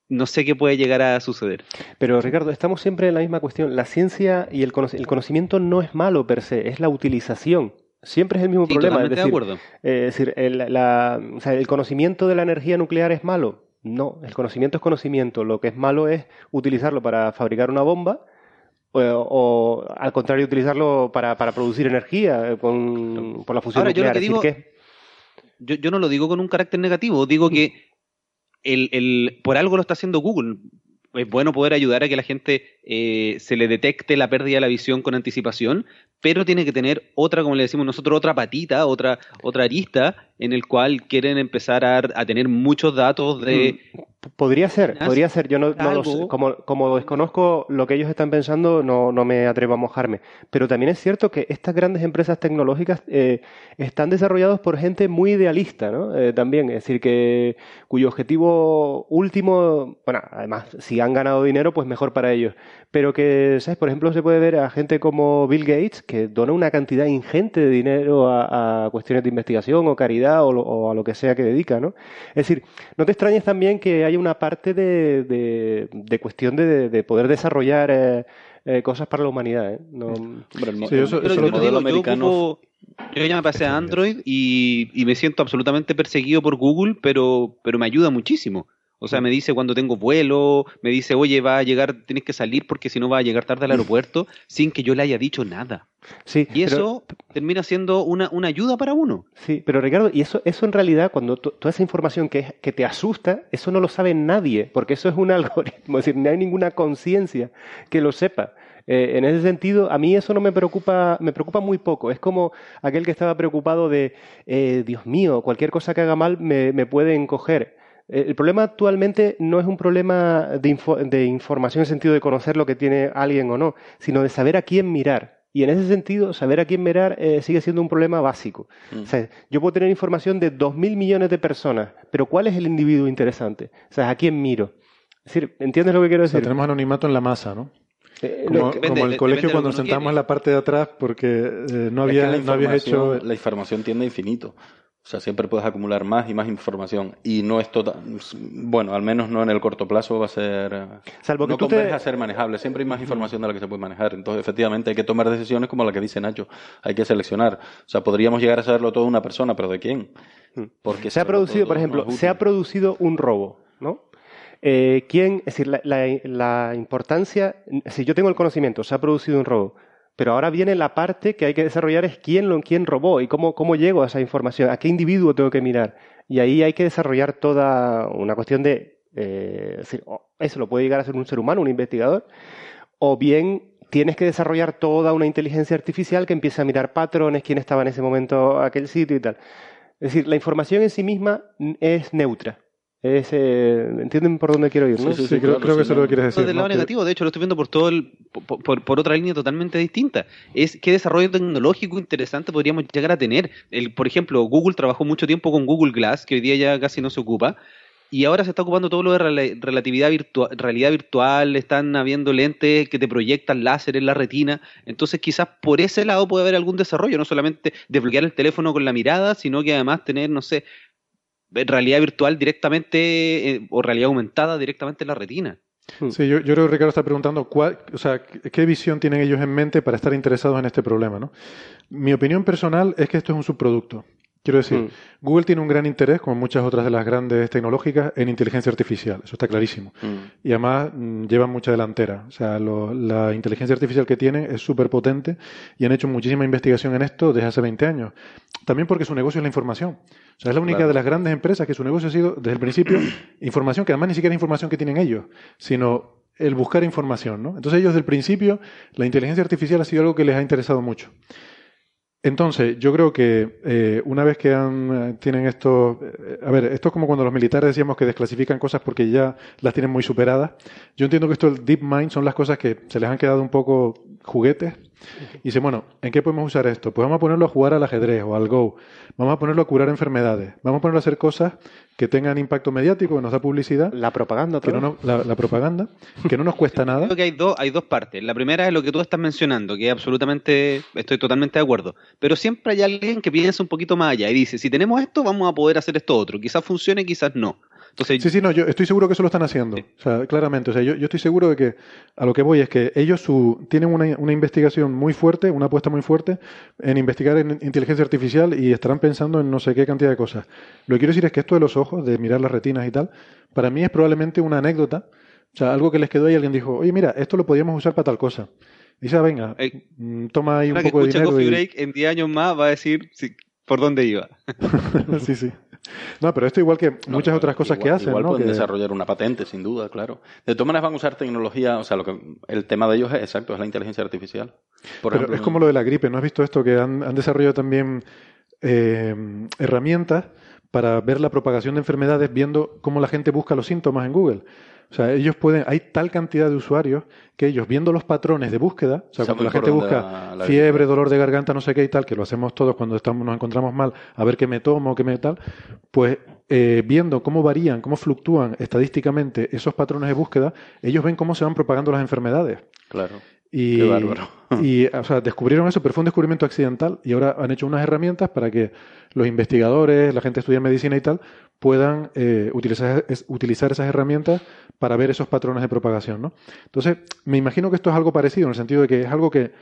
no sé qué puede llegar a suceder. Pero Ricardo, estamos siempre en la misma cuestión. La ciencia y el, conocimiento no es malo per se, es la utilización. Siempre es el mismo problema. Es decir, de acuerdo. Eh, es decir el, conocimiento de la energía nuclear es malo. No, el conocimiento es conocimiento. Lo que es malo es utilizarlo para fabricar una bomba o, al contrario, utilizarlo para, producir energía eh, con, por la fusión nuclear. Yo, yo, yo no lo digo con un carácter negativo, digo que el, el, por algo lo está haciendo Google. Es bueno poder ayudar a que la gente eh, se le detecte la pérdida de la visión con anticipación, pero tiene que tener otra, como le decimos nosotros, otra patita, otra, otra arista en el cual quieren empezar a, tener muchos datos de... Mm. Podría ser, podría ser. Yo no, lo sé. Como, como, desconozco lo que ellos están pensando, no, no, me atrevo a mojarme. Pero también es cierto que estas grandes empresas tecnológicas eh, están desarrolladas por gente muy idealista, ¿no? Eh, también, es decir, que cuyo objetivo último, bueno, además, si han ganado dinero, pues mejor para ellos pero que, ¿sabes? Por ejemplo, se puede ver a gente como Bill Gates, que dona una cantidad ingente de dinero a, cuestiones de investigación o caridad o, a lo que sea que dedica, ¿no? Es decir, no te extrañes también que haya una parte de, de, cuestión de, poder desarrollar eh, eh, cosas para la humanidad, ¿eh? No... sí, eso, americano Yo ya me pasé a Android y, y, me siento absolutamente perseguido por Google, pero, pero me ayuda muchísimo. O sea, me dice cuando tengo vuelo, me dice, oye, va a llegar, tienes que salir porque si no va a llegar tarde al aeropuerto, sin que yo le haya dicho nada. Sí, y eso termina siendo una, una, ayuda para uno. Sí, pero Ricardo, y eso, eso en realidad, cuando toda esa información que, que te asusta, eso no lo sabe nadie, porque eso es un algoritmo, es decir, no hay ninguna conciencia que lo sepa. Eh, en ese sentido, a mí eso no me preocupa, me preocupa muy poco. Es como aquel que estaba preocupado de, eh, Dios mío, cualquier cosa que haga mal me, me puede encoger. El problema actualmente no es un problema de, información en el sentido de conocer lo que tiene alguien o no, sino de saber a quién mirar. Y en ese sentido, saber a quién mirar eh, sigue siendo un problema básico. Mm. O sea, yo puedo tener información de dos mil millones de personas, pero ¿cuál es el individuo interesante? O sea, ¿a quién miro? Es decir, ¿entiendes lo que quiero decir? tenemos anonimato en la masa, ¿no? Eh, como, en el colegio cuando nos sentamos en la parte de atrás porque eh, no, había, no habías hecho... La información tiende a infinito. O sea, siempre puedes acumular más y más información. Y no es total. Bueno, al menos no en el corto plazo va a ser. Salvo que no tú te... a ser manejable. Siempre hay más información de la que se puede manejar. Entonces, efectivamente, hay que tomar decisiones como la que dice Nacho. Hay que seleccionar. O sea, podríamos llegar a saberlo todo una persona, pero ¿de quién? Porque se ha producido, por ejemplo, se ha producido un robo, ¿no? Eh, ¿Quién? Es decir, la, la, la importancia. Si yo tengo el conocimiento, se ha producido un robo pero ahora viene la parte que hay que desarrollar es quién, lo, quién robó y cómo, cómo llego a esa información, a qué individuo tengo que mirar. Y ahí hay que desarrollar toda una cuestión de, eh, decir, eso lo puede llegar a ser un ser humano, un investigador, o bien tienes que desarrollar toda una inteligencia artificial que empiece a mirar patrones, quién estaba en ese momento aquel sitio y tal. Es decir, la información en sí misma es neutra. Eh, ¿Entienden por dónde quiero ir? ¿no? Sí, sí, creo, que eso es lo que quieres decir. Del lado negativo, de hecho, lo estoy viendo por todo el, por, otra línea totalmente distinta. Es qué desarrollo tecnológico interesante podríamos llegar a tener. El, por ejemplo, Google trabajó mucho tiempo con Google Glass, que hoy día ya casi no se ocupa, y ahora se está ocupando todo lo de relatividad virtual, realidad virtual, están habiendo lentes que te proyectan láser en la retina, entonces quizás por ese lado puede haber algún desarrollo, no solamente desbloquear el teléfono con la mirada, sino que además tener, no sé, realidad virtual directamente eh, o realidad aumentada directamente en la retina. Hmm. Sí, yo, creo que Ricardo está preguntando cuál, o sea, qué visión tienen ellos en mente para estar interesados en este problema. ¿no? Mi opinión personal es que esto es un subproducto. Quiero decir, hmm. Google tiene un gran interés, como muchas otras de las grandes tecnológicas, en inteligencia artificial. Eso está clarísimo. Hmm. Y además mm, llevan mucha delantera. O sea, la inteligencia artificial que tienen es súper potente y han hecho muchísima investigación en esto desde hace 20 años. También porque su negocio es la información. O sea, es la única de las grandes empresas que su negocio ha sido, desde el principio, información, que además ni siquiera es información que tienen ellos, sino el buscar información. ¿no? Entonces ellos, desde el principio, la inteligencia artificial ha sido algo que les ha interesado mucho. Entonces, yo creo que eh, una vez que han, tienen esto, eh, a ver, esto es como cuando los militares decíamos que desclasifican cosas porque ya las tienen muy superadas. Yo entiendo que esto el deep mind son las cosas que se les han quedado un poco juguetes y dice, bueno, ¿en qué podemos usar esto? Pues vamos a ponerlo a jugar al ajedrez o al Go. Vamos a ponerlo a curar enfermedades. Vamos a ponerlo a hacer cosas que tengan impacto mediático, que nos da publicidad. La propaganda, que no, la, propaganda, que no nos cuesta nada. Creo que hay dos, hay dos partes. La primera es lo que tú estás mencionando, que absolutamente, estoy totalmente de acuerdo. Pero siempre hay alguien que piensa un poquito más allá y dice, si tenemos esto, vamos a poder hacer esto otro. Quizás funcione, quizás no sí, sí, no, yo estoy seguro que eso lo están haciendo. O sea, claramente. O sea, yo, yo, estoy seguro de que a lo que voy es que ellos su, tienen una, una, investigación muy fuerte, una apuesta muy fuerte en investigar en inteligencia artificial y estarán pensando en no sé qué cantidad de cosas. Lo que quiero decir es que esto de los ojos, de mirar las retinas y tal, para mí es probablemente una anécdota. O sea, algo que les quedó y alguien dijo, oye, mira, esto lo podíamos usar para tal cosa. Y dice, ah, venga, mm, toma ahí un poco de dinero. Coffee Break en 10 años más va a decir por dónde iba. sí, sí. No, pero esto igual que muchas otras cosas que hacen. Igual ¿no? pueden desarrollar una patente, sin duda, claro. De todas maneras van a usar tecnología, o sea, lo que el tema de ellos es exacto, es la inteligencia artificial. pero es como lo de la gripe, ¿no has visto esto? Que han, desarrollado también eh, herramientas para ver la propagación de enfermedades viendo cómo la gente busca los síntomas en Google. O sea, ellos pueden, hay tal cantidad de usuarios que ellos viendo los patrones de búsqueda, o sea, cuando la gente busca fiebre, dolor de garganta, no sé qué y tal, que lo hacemos todos cuando estamos, nos encontramos mal, a ver qué me tomo, qué me tal, pues eh, viendo cómo varían, cómo fluctúan estadísticamente esos patrones de búsqueda, ellos ven cómo se van propagando las enfermedades. Claro. Y, y o sea, descubrieron eso, pero fue un descubrimiento accidental y ahora han hecho unas herramientas para que los investigadores, la gente que estudia medicina y tal, puedan eh, utilizar, utilizar esas herramientas para ver esos patrones de propagación. ¿no? Entonces, me imagino que esto es algo parecido, en el sentido de que es algo que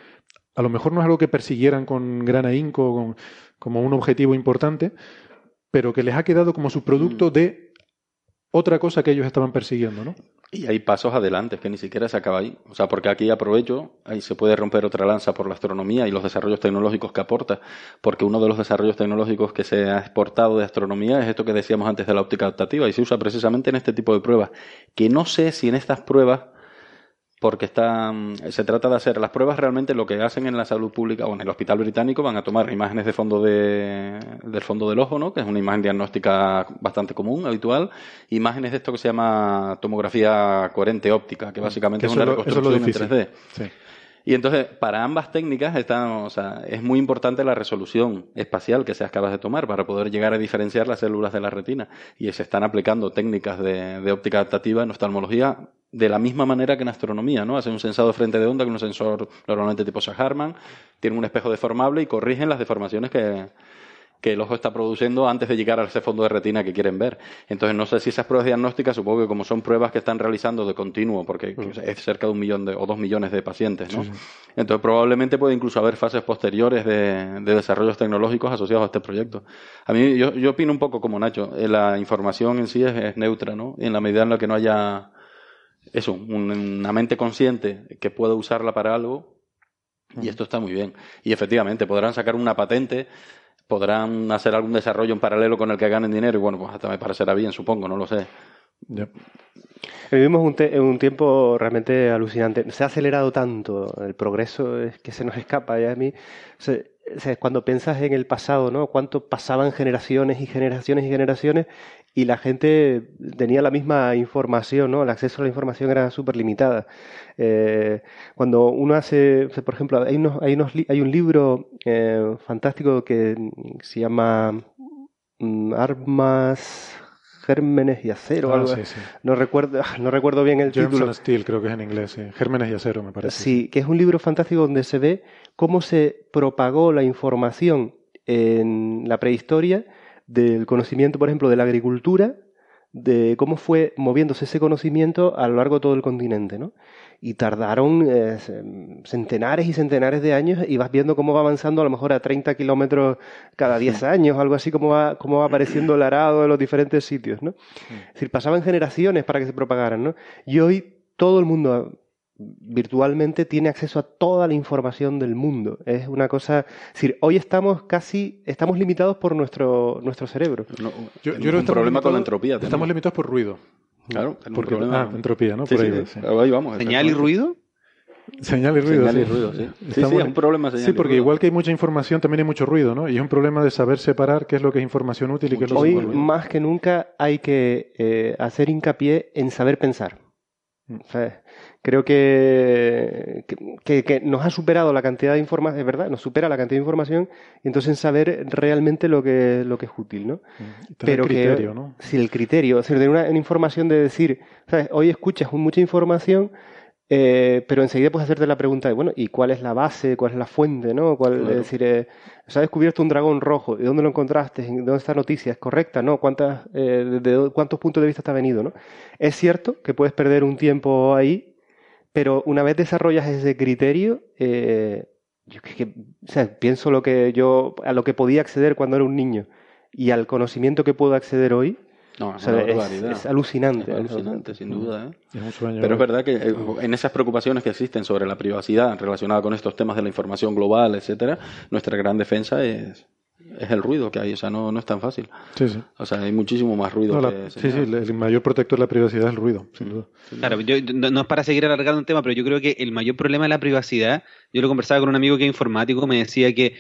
a lo mejor no es algo que persiguieran con gran ahínco, como un objetivo importante, pero que les ha quedado como su producto mm. de otra cosa que ellos estaban persiguiendo, ¿no? Y hay pasos adelante, que ni siquiera se acaba ahí. O sea, porque aquí aprovecho, ahí se puede romper otra lanza por la astronomía y los desarrollos tecnológicos que aporta, porque uno de los desarrollos tecnológicos que se ha exportado de astronomía es esto que decíamos antes de la óptica adaptativa y se usa precisamente en este tipo de pruebas. Que no sé si en estas pruebas porque está, se trata de hacer las pruebas realmente lo que hacen en la salud pública o en el hospital británico van a tomar imágenes de fondo de, del fondo del ojo, ¿no? que es una imagen diagnóstica bastante común, habitual, imágenes de esto que se llama tomografía coherente óptica, que básicamente es una reconstrucción en 3D. Y entonces, para ambas técnicas o sea, es muy importante la resolución espacial que seas capaz de tomar para poder llegar a diferenciar las células de la retina. Y se están aplicando técnicas de, óptica adaptativa en oftalmología de la misma manera que en astronomía, ¿no? Hacen un sensado de frente de onda con un sensor normalmente tipo Saharman, tienen un espejo deformable y corrigen las deformaciones que, que el ojo está produciendo antes de llegar a ese fondo de retina que quieren ver. Entonces, no sé si esas pruebas diagnósticas, supongo que como son pruebas que están realizando de continuo, porque mm. es cerca de un millón de, o dos millones de pacientes, ¿no? Entonces, probablemente puede incluso haber fases posteriores de, desarrollos tecnológicos asociados a este proyecto. A mí, yo, yo opino un poco como Nacho, eh, la información en sí es, es neutra, ¿no? En la medida en la que no haya eso, una mente consciente que pueda usarla para algo, y esto está muy bien. Y efectivamente, podrán sacar una patente, podrán hacer algún desarrollo en paralelo con el que ganen dinero, y bueno, pues hasta me parecerá bien, supongo, no lo sé. Vivimos un, un, tiempo realmente alucinante. Se ha acelerado tanto el progreso es que se nos escapa. Y a mí, cuando piensas en el pasado, ¿no? Cuánto pasaban generaciones y generaciones y generaciones y la gente tenía la misma información, ¿no? El acceso a la información era súper limitada. Eh, cuando uno hace, por ejemplo, hay, unos, hay, un libro eh, fantástico que se llama mm, Armas, Gérmenes y Acero. Ah, algo, No, recuerdo, no recuerdo bien el Germs título. And Steel, creo que es en inglés, Gérmenes y Acero, me parece. Sí, que es un libro fantástico donde se ve cómo se propagó la información en la prehistoria del conocimiento, por ejemplo, de la agricultura, de cómo fue moviéndose ese conocimiento a lo largo de todo el continente, ¿no? Y tardaron eh, centenares y centenares de años y vas viendo cómo va avanzando a lo mejor a 30 kilómetros cada 10 años, algo así como va, cómo va apareciendo el arado de los diferentes sitios, ¿no? Es decir, pasaban generaciones para que se propagaran, ¿no? Y hoy todo el mundo virtualmente tiene acceso a toda la información del mundo. Es una cosa, es decir, hoy estamos casi, estamos limitados por nuestro, nuestro cerebro. yo, creo que un problema con la entropía. Estamos limitados por ruido. Claro, por problema. Ah, entropía, ¿no? por ahí, ahí vamos. ¿Señal y ruido? Señal y ruido. Señal y ruido, sí. Sí, es un problema. Sí, porque igual que hay mucha información, también hay mucho ruido, ¿no? Y es un problema de saber separar qué es lo que es información útil y qué es lo que Hoy, más que nunca, hay que eh, hacer hincapié en saber pensar. Mm. O sea, creo que, que, nos ha superado la cantidad de información, es verdad, nos supera la cantidad de información, y entonces saber realmente lo que, lo que es útil, ¿no? Pero el criterio, ¿no? Sí, el criterio, es decir, de una, información de decir, ¿sabes? hoy escuchas mucha información, eh, pero enseguida puedes hacerte la pregunta de, bueno, ¿y cuál es la base, cuál es la fuente, ¿no? Cuál, Es decir, eh, se ha descubierto un dragón rojo, ¿de dónde lo encontraste? ¿De dónde está noticia? ¿Es correcta? ¿No? ¿Cuántas, eh, de, cuántos puntos de vista está venido, ¿no? Es cierto que puedes perder un tiempo ahí pero una vez desarrollas ese criterio, eh, yo pienso lo que yo, a lo que podía acceder cuando era un niño y al conocimiento que puedo acceder hoy, es, alucinante. Es alucinante, sin duda. ¿eh? Pero es verdad que eh, en esas preocupaciones que existen sobre la privacidad relacionada con estos temas de la información global, etcétera, nuestra gran defensa es es el ruido que hay, o sea, no, no es tan fácil. Sí, sí. O sea, hay muchísimo más ruido. sí, sí, el mayor protector de la privacidad es el ruido, sin duda. Claro, yo, no, es para seguir alargando un tema, pero yo creo que el mayor problema de la privacidad, yo lo conversaba con un amigo que es informático, me decía que,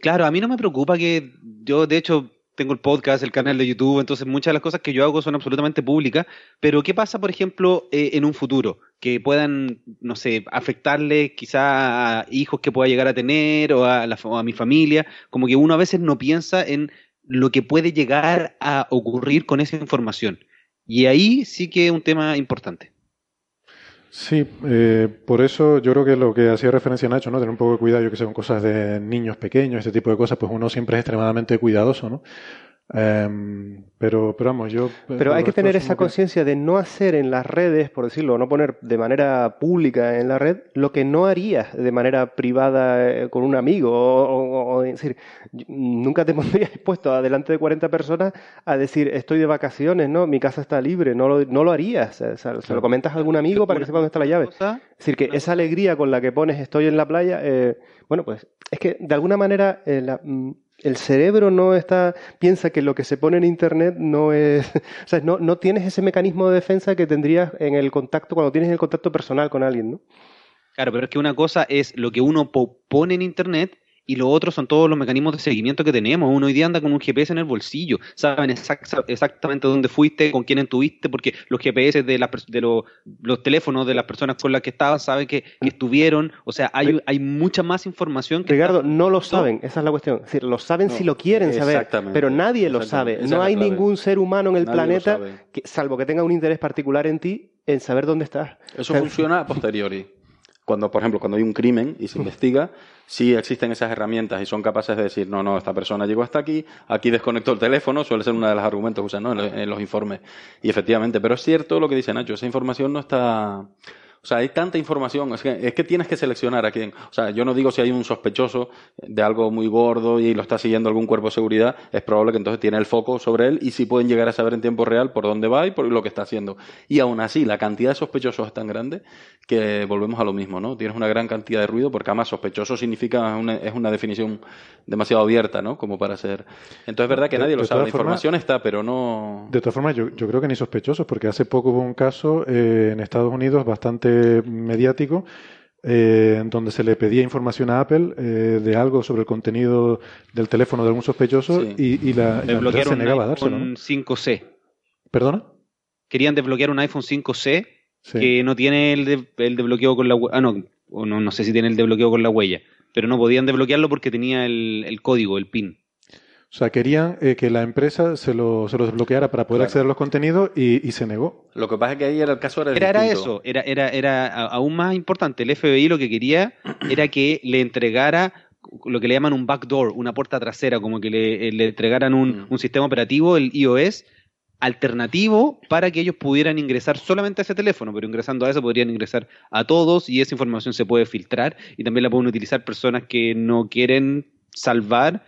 claro, a mí no me preocupa que yo, de hecho, tengo el podcast, el canal de YouTube, entonces muchas de las cosas que yo hago son absolutamente públicas, pero ¿qué pasa, por ejemplo, eh, en un futuro? Que puedan, no sé, afectarle quizá a hijos que pueda llegar a tener o a, a mi familia, como que uno a veces no piensa en lo que puede llegar a ocurrir con esa información. Y ahí sí que es un tema importante. Sí, eh, por eso yo creo que lo que hacía referencia Nacho, ¿no? Tener un poco de cuidado, yo que sé, con cosas de niños pequeños, este tipo de cosas, pues uno siempre es extremadamente cuidadoso, ¿no? Em, pero, pero vamos, yo... Pero hay que tener esa conciencia de no hacer en las redes, por decirlo, no poner de manera pública en la red lo que no harías de manera privada eh, con un amigo. O, decir, nunca te pondrías expuesto delante de 40 personas a decir, estoy de vacaciones, ¿no? Mi casa está libre. No lo, no lo harías. Se lo comentas a algún amigo para que sepa dónde está la llave. Es decir, que esa alegría con la que pones estoy en la playa, eh, bueno, pues es que de alguna manera eh, la, mm, el cerebro no está, piensa que lo que se pone en Internet no es, o sea, no, no tienes ese mecanismo de defensa que tendrías en el contacto, cuando tienes el contacto personal con alguien, ¿no? Claro, pero es que una cosa es lo que uno pone en Internet y lo otro son todos los mecanismos de seguimiento que tenemos. Uno hoy día anda con un GPS en el bolsillo, saben exactamente dónde fuiste, con quién estuviste, porque los GPS de, de los teléfonos de las personas con las que estabas saben que, estuvieron. O sea, hay, hay mucha más información que. Ricardo, no lo saben, esa es la cuestión. Es decir, lo saben si lo quieren saber, pero nadie lo sabe. No hay ningún ser humano en el planeta, que, salvo que tenga un interés particular en ti, en saber dónde estás. Eso funciona a posteriori. Cuando, por ejemplo, cuando hay un crimen y se investiga, sí existen esas herramientas y son capaces de decir, no, no, esta persona llegó hasta aquí, aquí desconectó el teléfono, suele ser uno de los argumentos que usan ¿no? en, los informes. Y efectivamente, pero es cierto lo que dice Nacho, esa información no está o sea, hay tanta información, es que, es que tienes que seleccionar a quién. O sea, yo no digo si hay un sospechoso de algo muy gordo y lo está siguiendo algún cuerpo de seguridad, es probable que entonces tiene el foco sobre él y sí pueden llegar a saber en tiempo real por dónde va y por lo que está haciendo. Y aún así, la cantidad de sospechosos es tan grande que volvemos a lo mismo, ¿no? Tienes una gran cantidad de ruido porque además sospechoso significa una, es una definición demasiado abierta, ¿no? Como para ser. Entonces es verdad que nadie lo sabe. La información está, pero no. De todas formas, yo, yo creo que ni sospechosos, porque hace poco hubo un caso eh, en Estados Unidos bastante mediático eh, donde se le pedía información a Apple eh, de algo sobre el contenido del teléfono de algún sospechoso y, la, se negaba a dárselo. Un 5C. ¿Perdona? Querían desbloquear un iPhone 5C que no tiene el, el desbloqueo con la huella. Ah, no, no, no sé si tiene el desbloqueo con la huella, pero no podían desbloquearlo porque tenía el, el código, el PIN. O sea, querían eh, que la empresa se lo, se lo desbloqueara para poder acceder a los contenidos y, y, se negó. Lo que pasa es que ahí era el caso era, era, eso, era, era, era aún más importante. El FBI lo que quería era que le entregara lo que le llaman un backdoor, una puerta trasera, como que le, le entregaran un, mm. un sistema operativo, el iOS, alternativo para que ellos pudieran ingresar solamente a ese teléfono, pero ingresando a eso podrían ingresar a todos y esa información se puede filtrar y también la pueden utilizar personas que no quieren salvar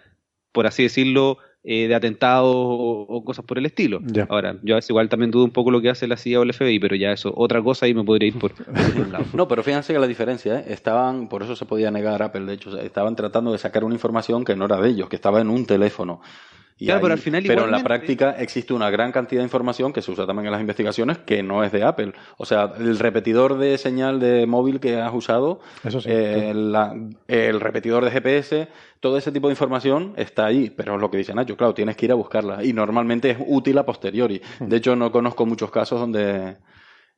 por así decirlo, eh, de atentados o, cosas por el estilo. Ahora, yo a veces igual también dudo un poco lo que hace la CIA o el FBI, pero ya eso, otra cosa y me podría ir por, lado. No, pero fíjense que la diferencia, ¿eh? estaban, por eso se podía negar Apple, de hecho, estaban tratando de sacar una información que no era de ellos, que estaba en un teléfono pero al final Pero en la práctica existe una gran cantidad de información que se usa también en las investigaciones que no es de Apple. O sea, el repetidor de señal de móvil que has usado, eh, el repetidor de GPS, todo ese tipo de información está ahí. Pero es lo que dice Nacho, claro, tienes que ir a buscarla. Y normalmente es útil a posteriori. Hmm. De hecho, no conozco muchos casos donde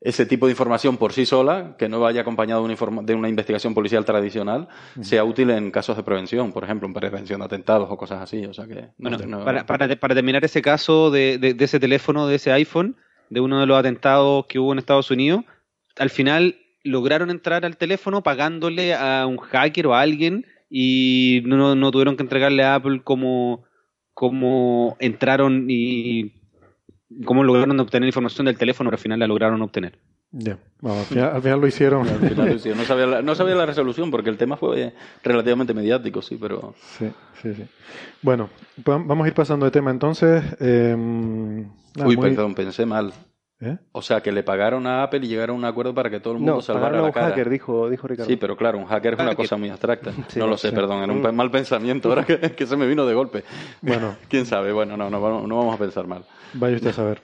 ese tipo de información por sí sola, que no vaya acompañado de una, de una investigación policial tradicional, sea útil en casos de prevención, por ejemplo, en prevención de atentados o cosas así. O sea que, para, para, terminar ese caso de, de, ese teléfono, de ese iPhone, de uno de los atentados que hubo en Estados Unidos, al final lograron entrar al teléfono pagándole a un hacker o a alguien y no, no tuvieron que entregarle a Apple como, como entraron y cómo lograron obtener información del teléfono, pero al final la lograron obtener. Ya, al, final, lo hicieron. No, sabía la, no sabía la resolución porque el tema fue relativamente mediático, sí, pero... Sí, sí, sí. Bueno, vamos a ir pasando de tema entonces. Eh, Uy, perdón, pensé mal. ¿Eh? O sea, que le pagaron a Apple y llegaron a un acuerdo para que todo el mundo salvara la cara. hacker, dijo, dijo Ricardo. Sí, pero claro, un hacker es una cosa muy abstracta. no lo sé, perdón, era un mal pensamiento ahora que, que, se me vino de golpe. Bueno. ¿Quién sabe? Bueno, no, no, no vamos a pensar mal. Vaya usted a saber.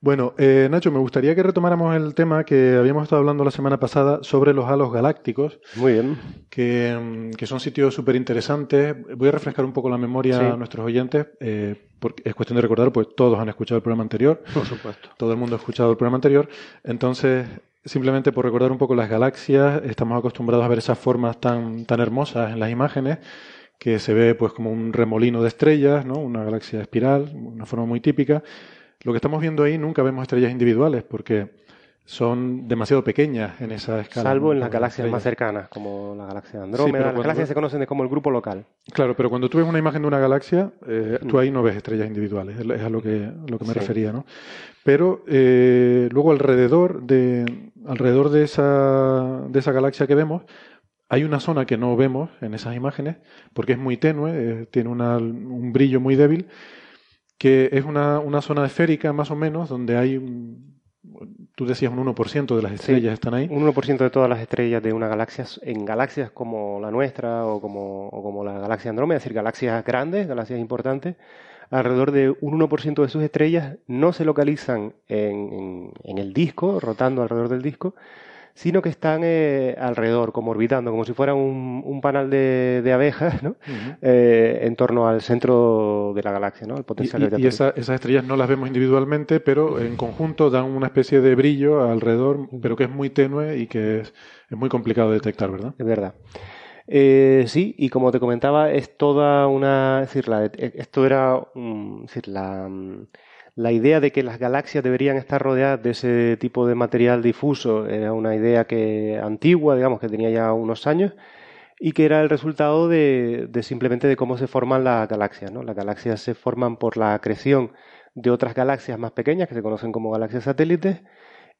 Bueno, eh, Nacho, me gustaría que retomáramos el tema que habíamos estado hablando la semana pasada sobre los halos galácticos. Muy bien. Que, que son sitios súper interesantes. Voy a refrescar un poco la memoria a nuestros oyentes, eh, porque es cuestión de recordar, pues todos han escuchado el programa anterior. Por supuesto. Todo el mundo ha escuchado el programa anterior. Entonces, simplemente por recordar un poco las galaxias, estamos acostumbrados a ver esas formas tan, tan hermosas en las imágenes que se ve pues como un remolino de estrellas, ¿no? una galaxia espiral, una forma muy típica. Lo que estamos viendo ahí nunca vemos estrellas individuales porque son demasiado pequeñas en esa escala. Salvo en las galaxias más cercanas, como la galaxia de Andrómeda. las galaxias se conocen como el grupo local. Claro, pero cuando tú ves una imagen de una galaxia, eh, tú mm. ahí no ves estrellas individuales, es a lo que, lo que me refería, ¿no? Pero eh, luego alrededor de, alrededor de esa, de esa galaxia que vemos, hay una zona que no vemos en esas imágenes, porque es muy tenue, eh, tiene un brillo muy débil, que es una, una zona esférica más o menos, donde hay un, Tú decías un 1% de las estrellas están ahí. Un 1% de todas las estrellas de una galaxia, en galaxias como la nuestra o como, o como la galaxia Andrómeda, es decir, galaxias grandes, galaxias importantes, alrededor de un 1% de sus estrellas no se localizan en, en, el disco, rotando alrededor del disco, sino que están eh, alrededor, como orbitando, como si fuera un, un panal de, de abejas, ¿no? Eh, en torno al centro de la galaxia, ¿no? El potencial y, y esas estrellas no las vemos individualmente, pero en conjunto dan una especie de brillo alrededor, pero que es muy tenue y que es, es muy complicado de detectar, ¿verdad? Es verdad. Eh, sí, y como te comentaba, es toda una. Es decir, la, esto era. es decir, la la idea de que las galaxias deberían estar rodeadas de ese tipo de material difuso era una idea que antigua, digamos, que tenía ya unos años y que era el resultado de, simplemente de cómo se forman las galaxias. ¿no? Las galaxias se forman por la acreción de otras galaxias más pequeñas que se conocen como galaxias satélites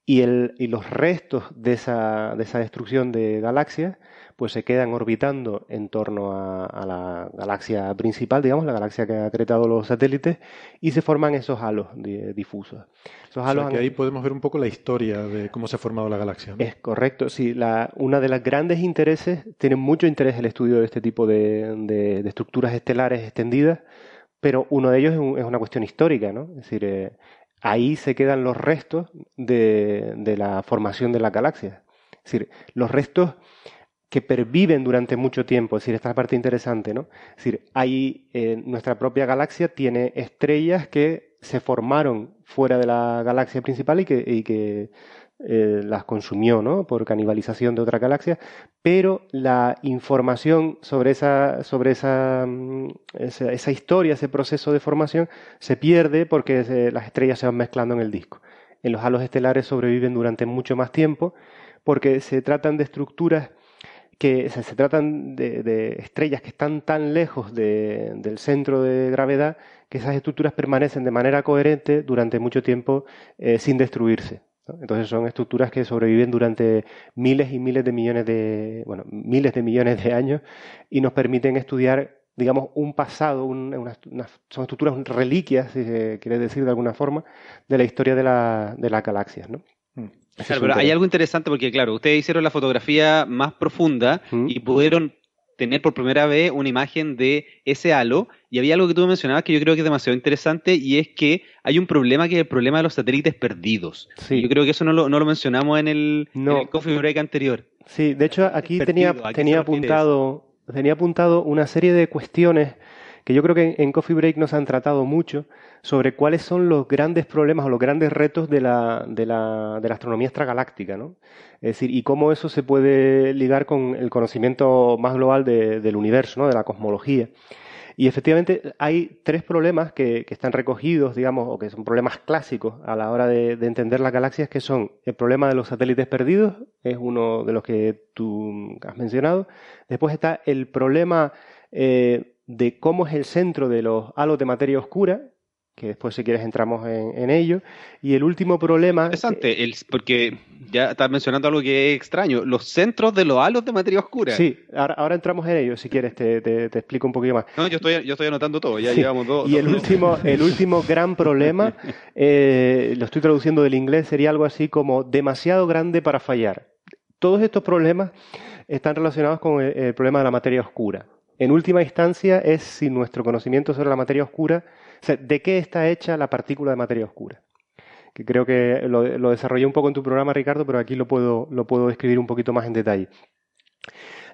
y, el, y los restos de esa, de esa destrucción de galaxias pues se quedan orbitando en torno a, la galaxia principal, digamos, la galaxia que ha acretado los satélites, y se forman esos halos difusos. Esos halos que ahí podemos ver un poco la historia de cómo se ha formado la galaxia. Es correcto, sí. La, una de las grandes intereses, tiene mucho interés el estudio de este tipo de, estructuras estelares extendidas, pero uno de ellos es, una cuestión histórica, ¿no? Es decir, eh, ahí se quedan los restos de, de la formación de la galaxia. Es decir, los restos que perviven durante mucho tiempo. Es decir, esta es la parte interesante, ¿no? Es decir, hay, eh, nuestra propia galaxia tiene estrellas que se formaron fuera de la galaxia principal y que, eh, las consumió, ¿no? Por canibalización de otra galaxia, pero la información sobre esa, sobre esa, mm, esa, historia, ese proceso de formación, se pierde porque las estrellas se van mezclando en el disco. En los halos estelares sobreviven durante mucho más tiempo porque se tratan de estructuras que se tratan de, estrellas que están tan lejos del centro de gravedad que esas estructuras permanecen de manera coherente durante mucho tiempo eh, sin destruirse. Entonces son estructuras que sobreviven durante miles y miles de millones de, bueno, miles de millones de años y nos permiten estudiar, digamos, un pasado, son estructuras reliquias, si se quiere decir de alguna forma, de la historia de, la, de las galaxias. ¿no? Mm. Claro, pero hay algo interesante porque, claro, ustedes hicieron la fotografía más profunda mm. y pudieron tener por primera vez una imagen de ese halo. Y había algo que tú mencionabas que yo creo que es demasiado interesante y es que hay un problema que es el problema de los satélites perdidos. Yo creo que eso no lo, no lo mencionamos en el, Coffee Break anterior. Sí, de hecho aquí tenía, tenía, apuntado, tenía apuntado una serie de cuestiones que yo creo que en Coffee Break nos han tratado mucho sobre cuáles son los grandes problemas o los grandes retos de la, de la, de la astronomía extragaláctica, ¿no? Es decir, y cómo eso se puede ligar con el conocimiento más global del universo, ¿no? De la cosmología. Y efectivamente hay tres problemas que, están recogidos, digamos, o que son problemas clásicos a la hora de, entender las galaxias, que son el problema de los satélites perdidos, es uno de los que tú has mencionado. Después está el problema eh, de cómo es el centro de los halos de materia oscura, que después si quieres entramos en, ello. Y el último problema... Interesante, el, porque ya estás mencionando algo que es extraño, los centros de los halos de materia oscura. Sí, ahora, entramos en ello, si quieres te, te, explico un poquito más. No, yo estoy, yo estoy anotando todo, ya llevamos dos. Y el, último, el último gran problema, eh, lo estoy traduciendo del inglés, sería algo así como demasiado grande para fallar. Todos estos problemas están relacionados con el problema de la materia oscura. En última instancia es si nuestro conocimiento sobre la materia oscura ¿de qué está hecha la partícula de materia oscura? Que creo que lo, desarrollé un poco en tu programa, Ricardo, pero aquí lo puedo, lo describir un poquito más en detalle.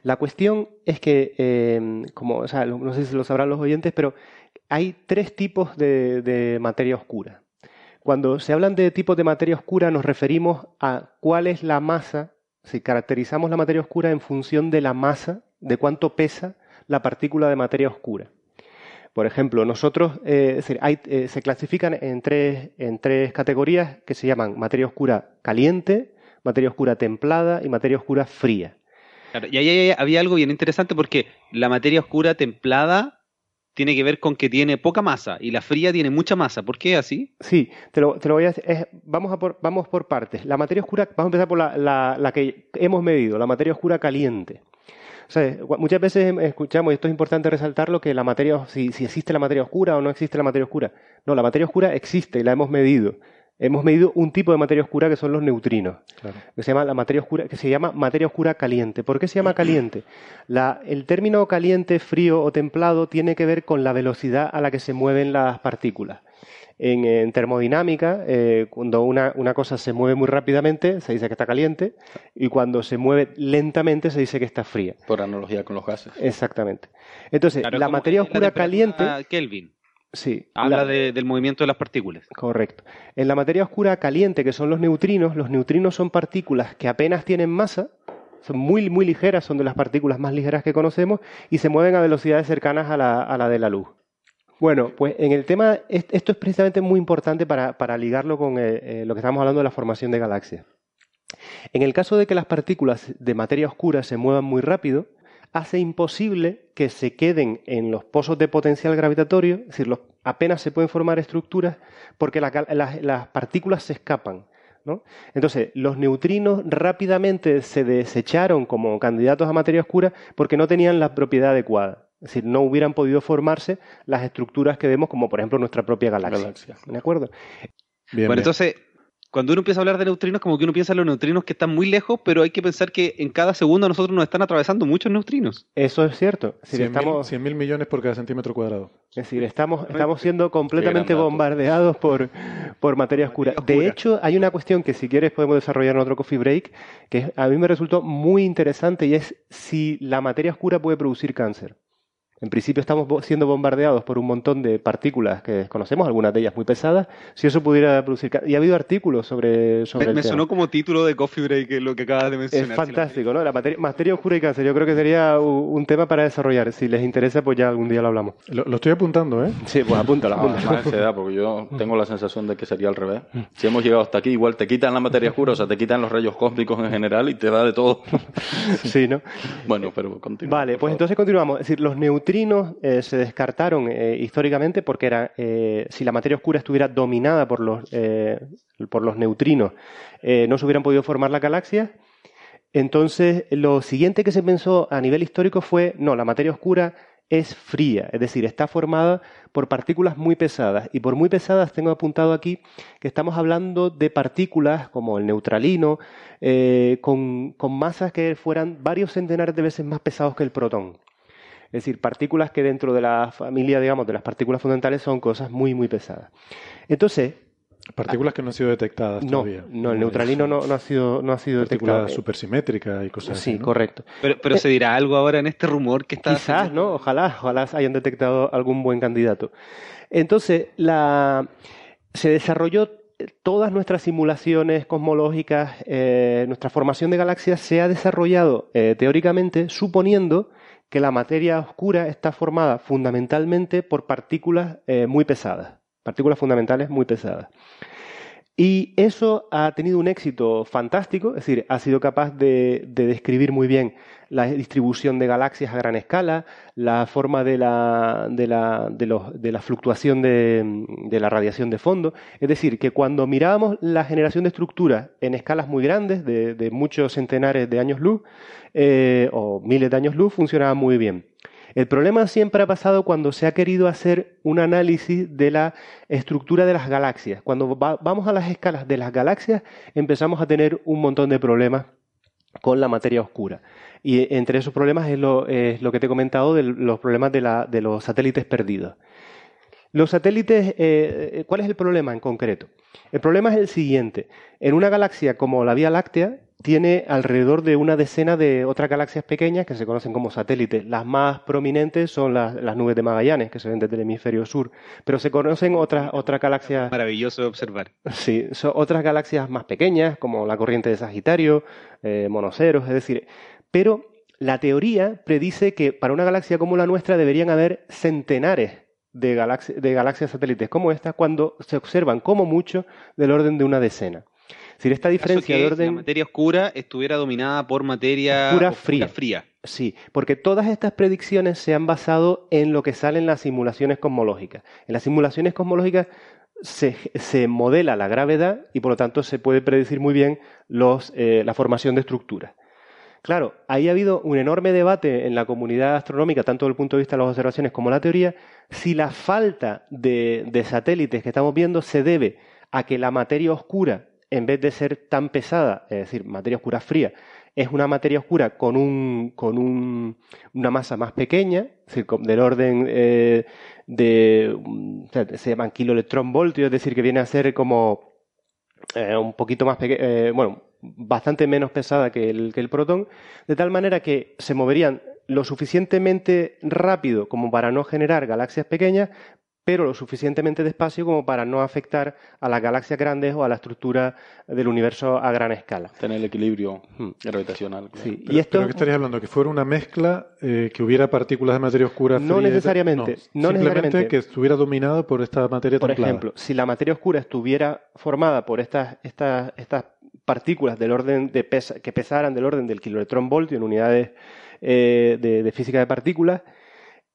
La cuestión es que, em, como, no sé si lo sabrán los oyentes, pero hay tres tipos de, materia oscura. Cuando se hablan de tipos de materia oscura nos referimos a cuál es la masa, si caracterizamos la materia oscura en función de la masa, de cuánto pesa la partícula de materia oscura. Por ejemplo, nosotros eh, eh, se clasifican en tres, en tres categorías que se llaman materia oscura caliente, materia oscura templada y materia oscura fría. y ahí había algo bien interesante porque la materia oscura templada tiene que ver con que tiene poca masa y la fría tiene mucha masa. ¿Por qué así? Sí, te lo, voy a decir. vamos, a por, vamos por partes. La materia oscura, vamos a empezar por la, la que hemos medido, la materia oscura caliente muchas veces escuchamos, y esto es importante resaltarlo, que la materia, si, existe la materia oscura o no existe la materia oscura. No, la materia oscura existe y la hemos medido. Hemos medido un tipo de materia oscura que son los neutrinos, que se llama la materia oscura, que se llama materia oscura caliente. ¿Por qué se llama caliente? el término caliente, frío o templado tiene que ver con la velocidad a la que se mueven las partículas. En, termodinámica, eh, cuando una, cosa se mueve muy rápidamente, se dice que está caliente, y cuando se mueve lentamente, se dice que está fría. Por analogía con los gases. Exactamente. Entonces, la materia oscura caliente. Kelvin. Sí. Habla del movimiento de las partículas. Correcto. En la materia oscura caliente, que son los neutrinos, los neutrinos son partículas que apenas tienen masa, son muy, muy ligeras, son de las partículas más ligeras que conocemos, y se mueven a velocidades cercanas a la de la luz. Bueno, pues en el tema, esto es precisamente muy importante para, ligarlo con eh, eh, lo que estamos hablando de la formación de galaxias. En el caso de que las partículas de materia oscura se muevan muy rápido, hace imposible que se queden en los pozos de potencial gravitatorio, es decir, apenas se pueden formar estructuras porque las partículas se escapan. Entonces, los neutrinos rápidamente se desecharon como candidatos a materia oscura porque no tenían la propiedad adecuada. Es decir, no hubieran podido formarse las estructuras que vemos, como por ejemplo nuestra propia galaxia. ¿De acuerdo? bueno, entonces, cuando uno empieza a hablar de neutrinos, como que uno piensa en los neutrinos que están muy lejos, pero hay que pensar que en cada segundo nosotros nos están atravesando muchos neutrinos. Eso es cierto. Es 100 mil millones por cada centímetro cuadrado. Es decir, estamos, estamos siendo completamente bombardeados por, por materia oscura. De hecho, hay una cuestión que si quieres podemos desarrollar en otro coffee break, que a mí me resultó muy interesante y es si la materia oscura puede producir cáncer. En principio estamos siendo bombardeados por un montón de partículas que desconocemos, algunas de ellas muy pesadas. Si eso pudiera producir... Y ha habido artículos sobre, sobre me, me sonó como título de Coffee Break lo que acabas de mencionar. Es fantástico, ¿no? La materia, oscura y cáncer. Yo creo que sería un tema para desarrollar. Si les interesa, pues ya algún día lo hablamos. Lo, estoy apuntando, ¿eh? Sí, pues apúntalo. apúntalo. se da, porque yo tengo la sensación de que sería al revés. Si hemos llegado hasta aquí, igual te quitan la materia oscura, o sea, te quitan los rayos cósmicos en general y te da de todo. sí, ¿no? Bueno, pero continúa. Vale, pues entonces continuamos. Es decir, los neutrinos... Eh, se descartaron eh, históricamente porque eh, si la materia oscura estuviera dominada por los, por los neutrinos, no se hubieran podido formar las galaxias. Entonces, lo siguiente que se pensó a nivel histórico fue, no, la materia oscura es fría, es decir, está formada por partículas muy pesadas. Y por muy pesadas tengo apuntado aquí que estamos hablando de partículas como el neutralino, con, con masas que fueran varios centenares de veces más pesados que el protón. Es decir, partículas que dentro de la familia, digamos, de las partículas fundamentales son cosas muy, muy pesadas. Entonces, Partículas que no han sido detectadas no, todavía. No, el neutralino no, ha sido, no ha sido detectado. supersimétrica y cosas sí, así. Sí, correcto. Pero, pero se dirá algo ahora en este rumor que está. Quizás, ¿no? Ojalá, ojalá hayan detectado algún buen candidato. Entonces, la, se desarrolló todas nuestras simulaciones cosmológicas, eh, nuestra formación de galaxias se ha desarrollado eh, teóricamente suponiendo que la materia oscura está formada fundamentalmente por partículas eh, muy pesadas, partículas fundamentales muy pesadas. Y eso ha tenido un éxito fantástico, es decir, ha sido capaz de, describir muy bien la distribución de galaxias a gran escala, la forma de la, de la, fluctuación de, la radiación de fondo. Es decir, que cuando mirábamos la generación de estructuras en escalas muy grandes, de, muchos centenares de años luz, eh, o miles de años luz, funcionaba muy bien. El problema siempre ha pasado cuando se ha querido hacer un análisis de la estructura de las galaxias. Cuando vamos a las escalas de las galaxias empezamos a tener un montón de problemas con la materia oscura. Y entre esos problemas es lo, que te he comentado de los problemas de, los satélites perdidos. Los satélites, eh, eh, ¿cuál es el problema en concreto? El problema es el siguiente. En una galaxia como la Vía Láctea, tiene alrededor de una decena de otras galaxias pequeñas que se conocen como satélites. Las más prominentes son las, nubes de Magallanes, que se ven desde el hemisferio sur, pero se conocen otras, otras galaxias... Maravilloso de observar. Sí, son otras galaxias más pequeñas, como la corriente de Sagitario, eh, monoceros, es decir, pero la teoría predice que para una galaxia como la nuestra deberían haber centenares de, de galaxias satélites como esta cuando se observan como mucho del orden de una decena. Si esta diferencia de orden. la materia oscura estuviera dominada por materia oscura fría. fría. Sí, porque todas estas predicciones se han basado en lo que sale en las simulaciones cosmológicas. En las simulaciones cosmológicas se, modela la gravedad y por lo tanto se puede predecir muy bien los, eh, la formación de estructuras. Claro, ahí ha habido un enorme debate en la comunidad astronómica, tanto desde el punto de vista de las observaciones como la teoría, si la falta de, de satélites que estamos viendo se debe a que la materia oscura, en vez de ser tan pesada, es decir, materia oscura fría, es una materia oscura con, un, con un, una masa más pequeña, es decir, del orden eh, de, se llaman kiloelectronvoltios, es decir, que viene a ser como eh, un poquito más pequeño, eh, bueno, bastante menos pesada que el, que el protón, de tal manera que se moverían lo suficientemente rápido como para no generar galaxias pequeñas, pero lo suficientemente despacio como para no afectar a las galaxias grandes o a la estructura del universo a gran escala. Tener el equilibrio hmm. gravitacional. Sí. ¿Y esto... ¿Pero qué estarías hablando? ¿Que fuera una mezcla, eh, que hubiera partículas de materia oscura? No necesariamente. No, simplemente que estuviera dominado por esta materia Por ejemplo, si la materia oscura estuviera formada por estas, estas, estas partículas del orden de que pesaran del orden del kiloelectrón voltio en unidades eh, de, física de partículas,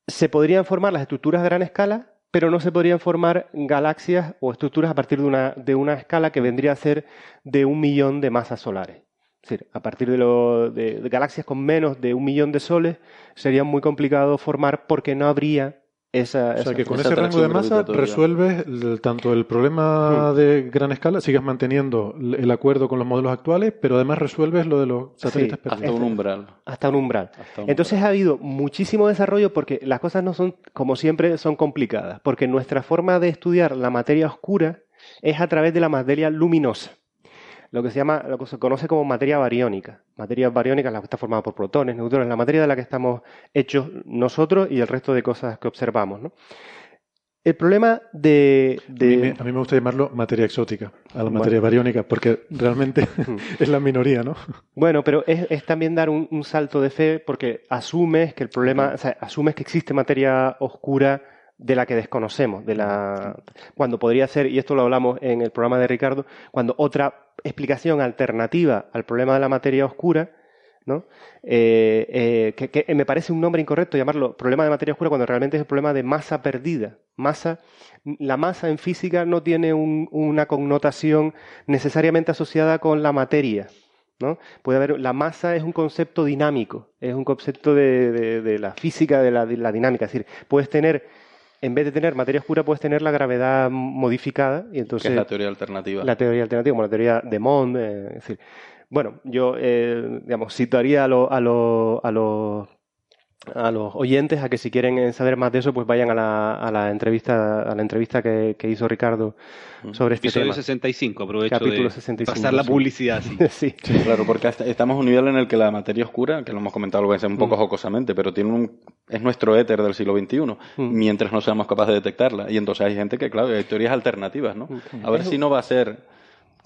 se podrían formar las estructuras a gran escala pero no se podrían formar galaxias o estructuras a partir de una, de una escala que vendría a ser de un millón de masas solares. Es decir, a partir de, de, galaxias con menos de un millón de soles sería muy complicado formar porque no habría esa, o sea, que con ese rango de masa resuelves tanto el problema hmm. de gran escala, sigues manteniendo el acuerdo con los modelos actuales, pero además resuelves lo de los satélites sí, Hasta un umbral. Hasta un umbral. Entonces ha habido muchísimo desarrollo porque las cosas no son, como siempre, son complicadas. Porque nuestra forma de estudiar la materia oscura es a través de la materia luminosa lo que se llama, lo que se conoce como materia bariónica. Materia bariónica es la que está formada por protones, neutrones, la materia de la que estamos hechos nosotros y el resto de cosas que observamos. ¿no? El problema de... A, mí me, gusta llamarlo materia exótica, a la materia bariónica, porque realmente es la minoría, ¿no? Bueno, pero es, también dar un, salto de fe porque asumes que el problema, o sea, asumes que existe materia oscura de la que desconocemos, de la cuando podría ser, y esto lo hablamos en el programa de Ricardo, cuando otra explicación alternativa al problema de la materia oscura, ¿no? Eh, eh, que, me parece un nombre incorrecto llamarlo problema de materia oscura cuando realmente es el problema de masa perdida. Masa, la masa en física no tiene una connotación necesariamente asociada con la materia. ¿no? Puede haber, la masa es un concepto dinámico, es un concepto de, la física, de la, de la dinámica. Es decir, puedes tener en vez de tener materia oscura, puedes tener la gravedad modificada. Y entonces, es la teoría alternativa. La teoría alternativa, como la teoría de Mond. Eh, es decir, bueno, yo, eh, digamos, citaría a, lo, a, a los a los oyentes a que si quieren saber más de eso, pues vayan a la, a la entrevista, a la entrevista que, hizo Ricardo sobre este Episodio tema. 65, aprovecho Capítulo de pasar la publicidad. Sí. sí. Claro, porque estamos en un nivel en el que la materia oscura, que lo hemos comentado lo un poco mm. jocosamente, pero tiene un, es nuestro éter del siglo XXI, mm. mientras no seamos capaces de detectarla. Y entonces hay gente que, claro, hay teorías alternativas, ¿no? Mm. A ver si no va a ser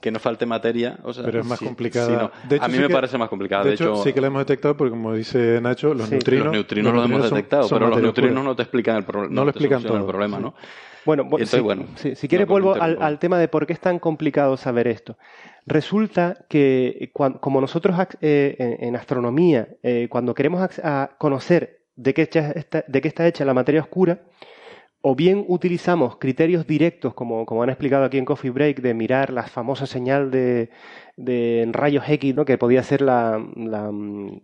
que no falte materia. O sea, pero es más complicado. a mí me parece más complicado. De, hecho, sí que lo hemos detectado porque, como dice Nacho, los neutrinos. Los neutrinos lo hemos detectado, pero los neutrinos no te explican el, problema. no, lo explican todo, el problema, ¿no? Bueno, bueno, si quieres vuelvo al, tema de por qué es tan complicado saber esto. Resulta que como nosotros eh, en, astronomía, eh, cuando queremos conocer de qué, de qué está hecha la materia oscura, o bien utilizamos criterios directos, como, como, han explicado aquí en Coffee Break, de mirar la famosa señal de, de rayos X, ¿no? que podía ser la, mm,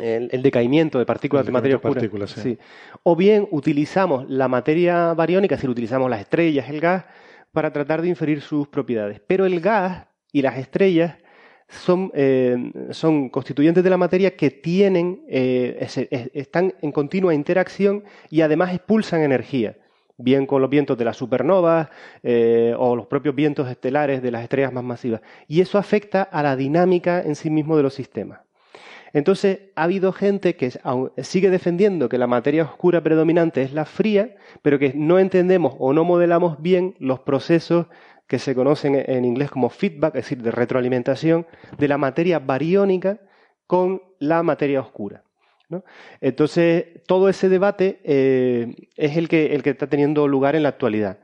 el, decaimiento de partículas de materia oscura. Sí. O bien utilizamos la materia bariónica, es decir, utilizamos las estrellas, el gas, para tratar de inferir sus propiedades. Pero el gas y las estrellas son, eh, son constituyentes de la materia que tienen, eh, están en continua interacción y además expulsan energía, bien con los vientos de las supernovas eh, o los propios vientos estelares de las estrellas más masivas. Y eso afecta a la dinámica en sí mismo de los sistemas. Entonces, ha habido gente que sigue defendiendo que la materia oscura predominante es la fría, pero que no entendemos o no modelamos bien los procesos que se conocen en inglés como feedback, es decir, de retroalimentación, de la materia bariónica con la materia oscura. Entonces, todo ese debate eh, es el que, el que está teniendo lugar en la actualidad.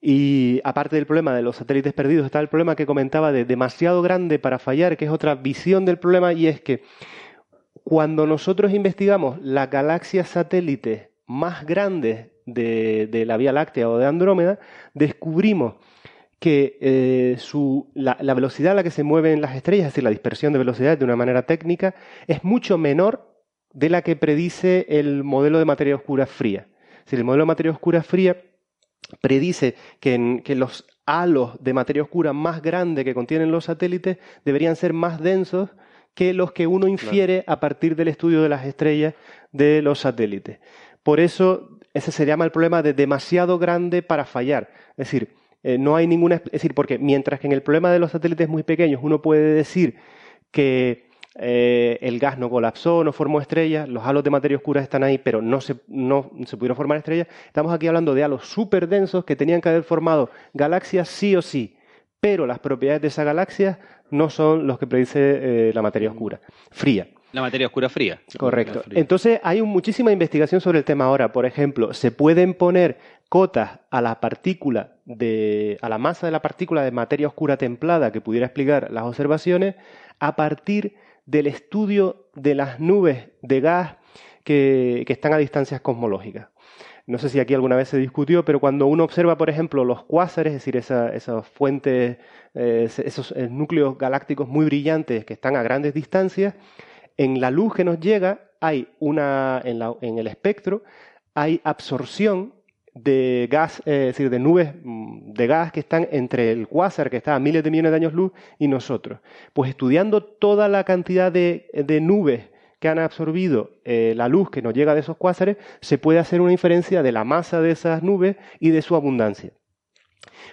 Y aparte del problema de los satélites perdidos, está el problema que comentaba de demasiado grande para fallar, que es otra visión del problema, y es que cuando nosotros investigamos las galaxias satélites más grandes de, la Vía Láctea o de Andrómeda, descubrimos que eh, la, la, velocidad a la que se mueven las estrellas, es decir, la dispersión de velocidades de una manera técnica, es mucho menor de la que predice el modelo de materia oscura fría. Es decir, el modelo de materia oscura fría predice que, los halos de materia oscura más grandes que contienen los satélites deberían ser más densos que los que uno infiere a partir del estudio de las estrellas de los satélites. Por eso ese se llama el problema de demasiado grande para fallar. Es decir, eh, no hay ninguna. Es decir, porque mientras que en el problema de los satélites muy pequeños uno puede decir que eh, el gas no colapsó, no formó estrellas, los halos de materia oscura están ahí, pero no se, no se pudieron formar estrellas. Estamos aquí hablando de halos súper densos que tenían que haber formado galaxias sí o sí, pero las propiedades de esa galaxia no son los que predice eh, la materia oscura, fría. La materia oscura fría. Correcto. Entonces hay muchísima investigación sobre el tema ahora. Por ejemplo, se pueden poner cotas a la partícula de, a la masa de la partícula de materia oscura templada que pudiera explicar las observaciones a partir del estudio de las nubes de gas que, están a distancias cosmológicas. No sé si aquí alguna vez se discutió, pero cuando uno observa, por ejemplo, los cuásares, es decir, esas fuentes, eh, esos eh, núcleos galácticos muy brillantes que están a grandes distancias, en la luz que nos llega hay una, en el espectro, hay absorción de gas, eh, es decir, de nubes mm, de gas que están entre el cuásar, que está a miles de millones de años luz, y nosotros. Pues estudiando toda la cantidad de, nubes que han absorbido eh, la luz que nos llega de esos cuásares, se puede hacer una inferencia de la masa de esas nubes y de su abundancia.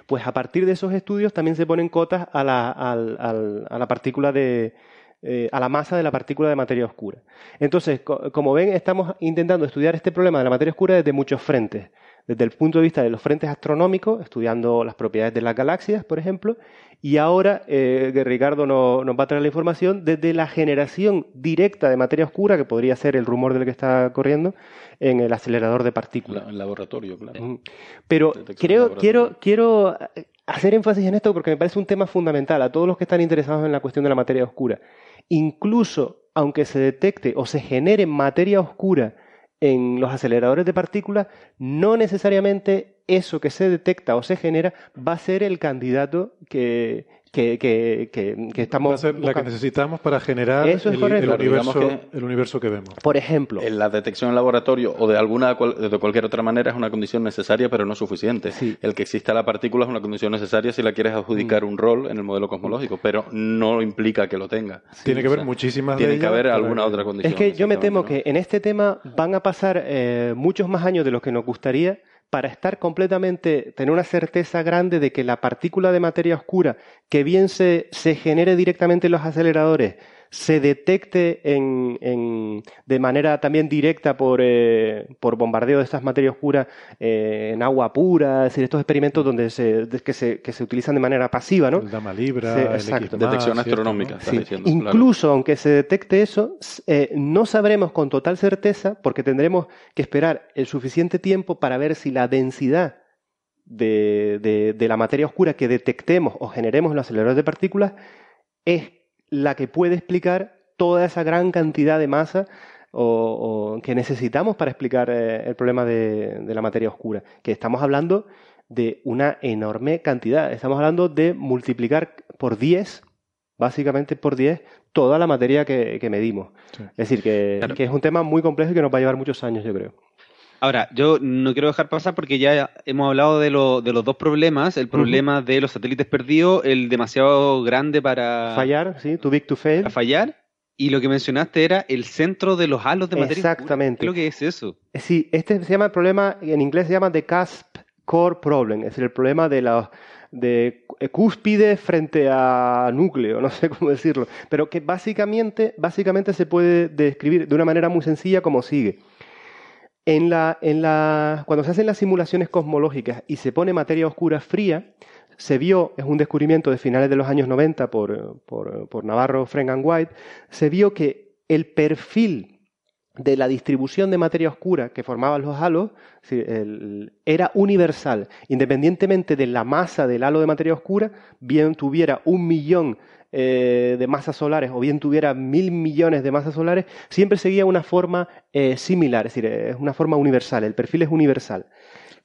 Pues a partir de esos estudios también se ponen cotas a la, la partícula de, eh, a la masa de la partícula de materia oscura. Entonces, como ven, estamos intentando estudiar este problema de la materia oscura desde muchos frentes desde el punto de vista de los frentes astronómicos, estudiando las propiedades de las galaxias, por ejemplo, y ahora eh, Ricardo nos va a traer la información desde la generación directa de materia oscura, que podría ser el rumor del que está corriendo, en el acelerador de partículas. En el laboratorio, claro. Pero creo, quiero, quiero hacer énfasis en esto porque me parece un tema fundamental a todos los que están interesados en la cuestión de la materia oscura. Incluso aunque se detecte o se genere materia oscura en los aceleradores de partículas, no necesariamente eso que se detecta o se genera va a ser el candidato que, que, que, que, estamos. Va a ser la que necesitamos para generar el, universo, el, universo, que vemos. Por ejemplo. En la detección en laboratorio o de alguna de cualquier otra manera es una condición necesaria, pero no suficiente. El que exista la partícula es una condición necesaria si la quieres adjudicar mm. un rol en el modelo cosmológico, pero no implica que lo tenga. tiene que haber muchísimas. Tiene que haber alguna otra condición. Es que yo me temo que en este tema van a pasar eh, muchos más años de los que nos gustaría para estar completamente, tener una certeza grande de que la partícula de materia oscura, que bien se, se genere directamente en los aceleradores, se detecte en, de manera también directa por, eh, por bombardeo de estas materias oscuras eh, en agua pura, es decir, estos experimentos donde se, que, se, que se utilizan de manera pasiva, ¿no? El Dama Libra, detección astronómica. Incluso aunque se detecte eso, eh, no sabremos con total certeza, porque tendremos que esperar el suficiente tiempo para ver si la densidad de, de, de la materia oscura que detectemos o generemos en los aceleradores de partículas es la que puede explicar toda esa gran cantidad de masa o, que necesitamos para explicar eh, el problema de, la materia oscura. Que estamos hablando de una enorme cantidad. Estamos hablando de multiplicar por 10, básicamente por 10, toda la materia que, medimos. Es decir, que, es un tema muy complejo y que nos va a llevar muchos años, yo creo. Ahora, yo no quiero dejar pasar porque ya hemos hablado de, de los dos problemas, el problema de los satélites perdidos, el demasiado grande para... Fallar, sí, too big to fail. Para fallar. Y lo que mencionaste era el centro de los halos de materia. Exactamente. ¿Qué es lo que es eso? Eh, sí, este se llama el problema, en inglés se llama the cusp core problem, es decir, el problema de la de cúspide frente a núcleo, no sé cómo decirlo, pero que básicamente, básicamente se puede describir de una manera muy sencilla como sigue. En la, en la, cuando se hacen las simulaciones cosmológicas y se pone materia oscura fría, se vio, es un descubrimiento de finales de los años 90 por, por, por Navarro, Frank and White, se vio que el perfil de la distribución de materia oscura que formaban los halos era universal, independientemente de la masa del halo de materia oscura, bien tuviera un millón eh, de masas solares o bien tuviera mil millones de masas solares, siempre seguía una forma eh, similar, es decir, es una forma universal, el perfil es universal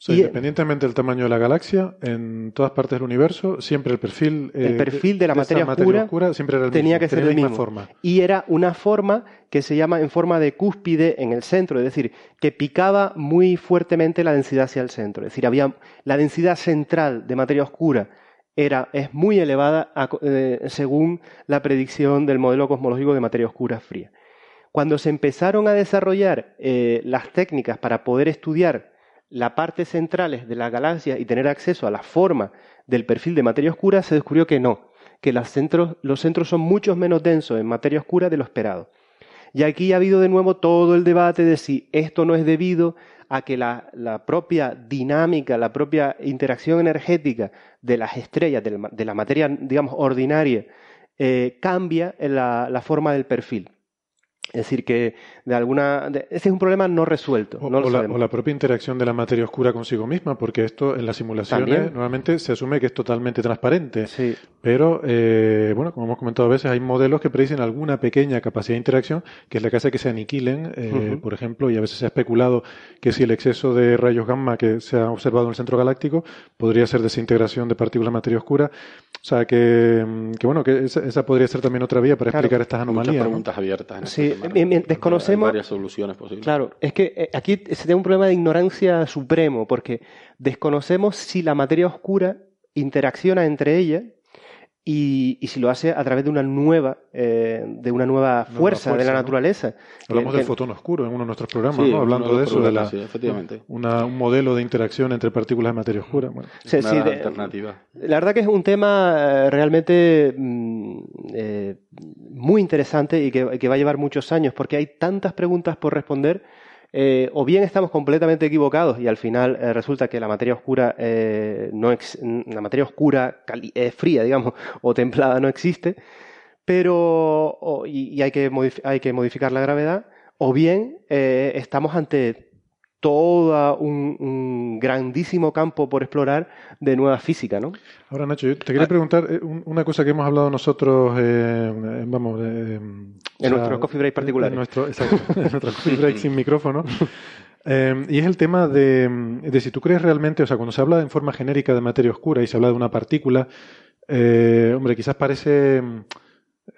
independientemente del tamaño de la galaxia, en todas partes del universo, siempre el perfil, el eh, perfil de la materia, oscura, siempre era el tenía que ser la misma forma. Y era una forma que se llama en forma de cúspide en el centro, es decir, que picaba muy fuertemente la densidad hacia el centro. Es decir, había la densidad central de materia oscura era, es muy elevada eh, según la predicción del modelo cosmológico de materia oscura fría. Cuando se empezaron a desarrollar eh, las técnicas para poder estudiar la parte central de la galaxia y tener acceso a la forma del perfil de materia oscura, se descubrió que no, que los centros, los centros son mucho menos densos en materia oscura de lo esperado. Y aquí ha habido de nuevo todo el debate de si esto no es debido a que la, propia dinámica, la propia interacción energética de las estrellas, de la, materia, digamos, ordinaria, eh, cambia la forma del perfil. Es decir, que de alguna. ese es un problema no resuelto. O, la, propia interacción de la materia oscura consigo misma, porque esto en las simulaciones nuevamente se asume que es totalmente transparente. Sí. Pero, eh, bueno, como hemos comentado a veces, hay modelos que predicen alguna pequeña capacidad de interacción, que es la que hace que se aniquilen, eh, por ejemplo, y a veces se ha especulado que si el exceso de rayos gamma que se ha observado en el centro galáctico podría ser desintegración de partículas de materia oscura. O sea, que, bueno, que esa, podría ser también otra vía para explicar estas anomalías. Muchas preguntas abiertas. sí, desconocemos. varias soluciones posibles. Claro, es que eh, aquí se tiene un problema de ignorancia supremo, porque desconocemos si la materia oscura interacciona entre ellas y, si lo hace a través de una nueva, eh, de una nueva fuerza, de la naturaleza. Hablamos del fotón oscuro en uno de nuestros programas, ¿no? Hablando de eso, de la, efectivamente. Una, un modelo de interacción entre partículas de materia oscura. Bueno. una alternativa. La verdad que es un tema eh, realmente mm, eh, muy interesante y que, que va a llevar muchos años, porque hay tantas preguntas por responder eh, o bien estamos completamente equivocados y al final eh, resulta que la materia oscura eh, no la materia oscura fría, digamos, o templada no existe, pero y, hay, que hay que modificar la gravedad, o bien estamos ante todo un, grandísimo campo por explorar de nueva física, ¿no? Ahora, Nacho, yo te quería ah. preguntar eh, una cosa que hemos hablado nosotros, eh, vamos, en nuestro coffee break particular. En nuestro, coffee break sin micrófono. Eh, y es el tema de, de, si tú crees realmente, o sea, cuando se habla en forma genérica de materia oscura y se habla de una partícula, hombre, quizás parece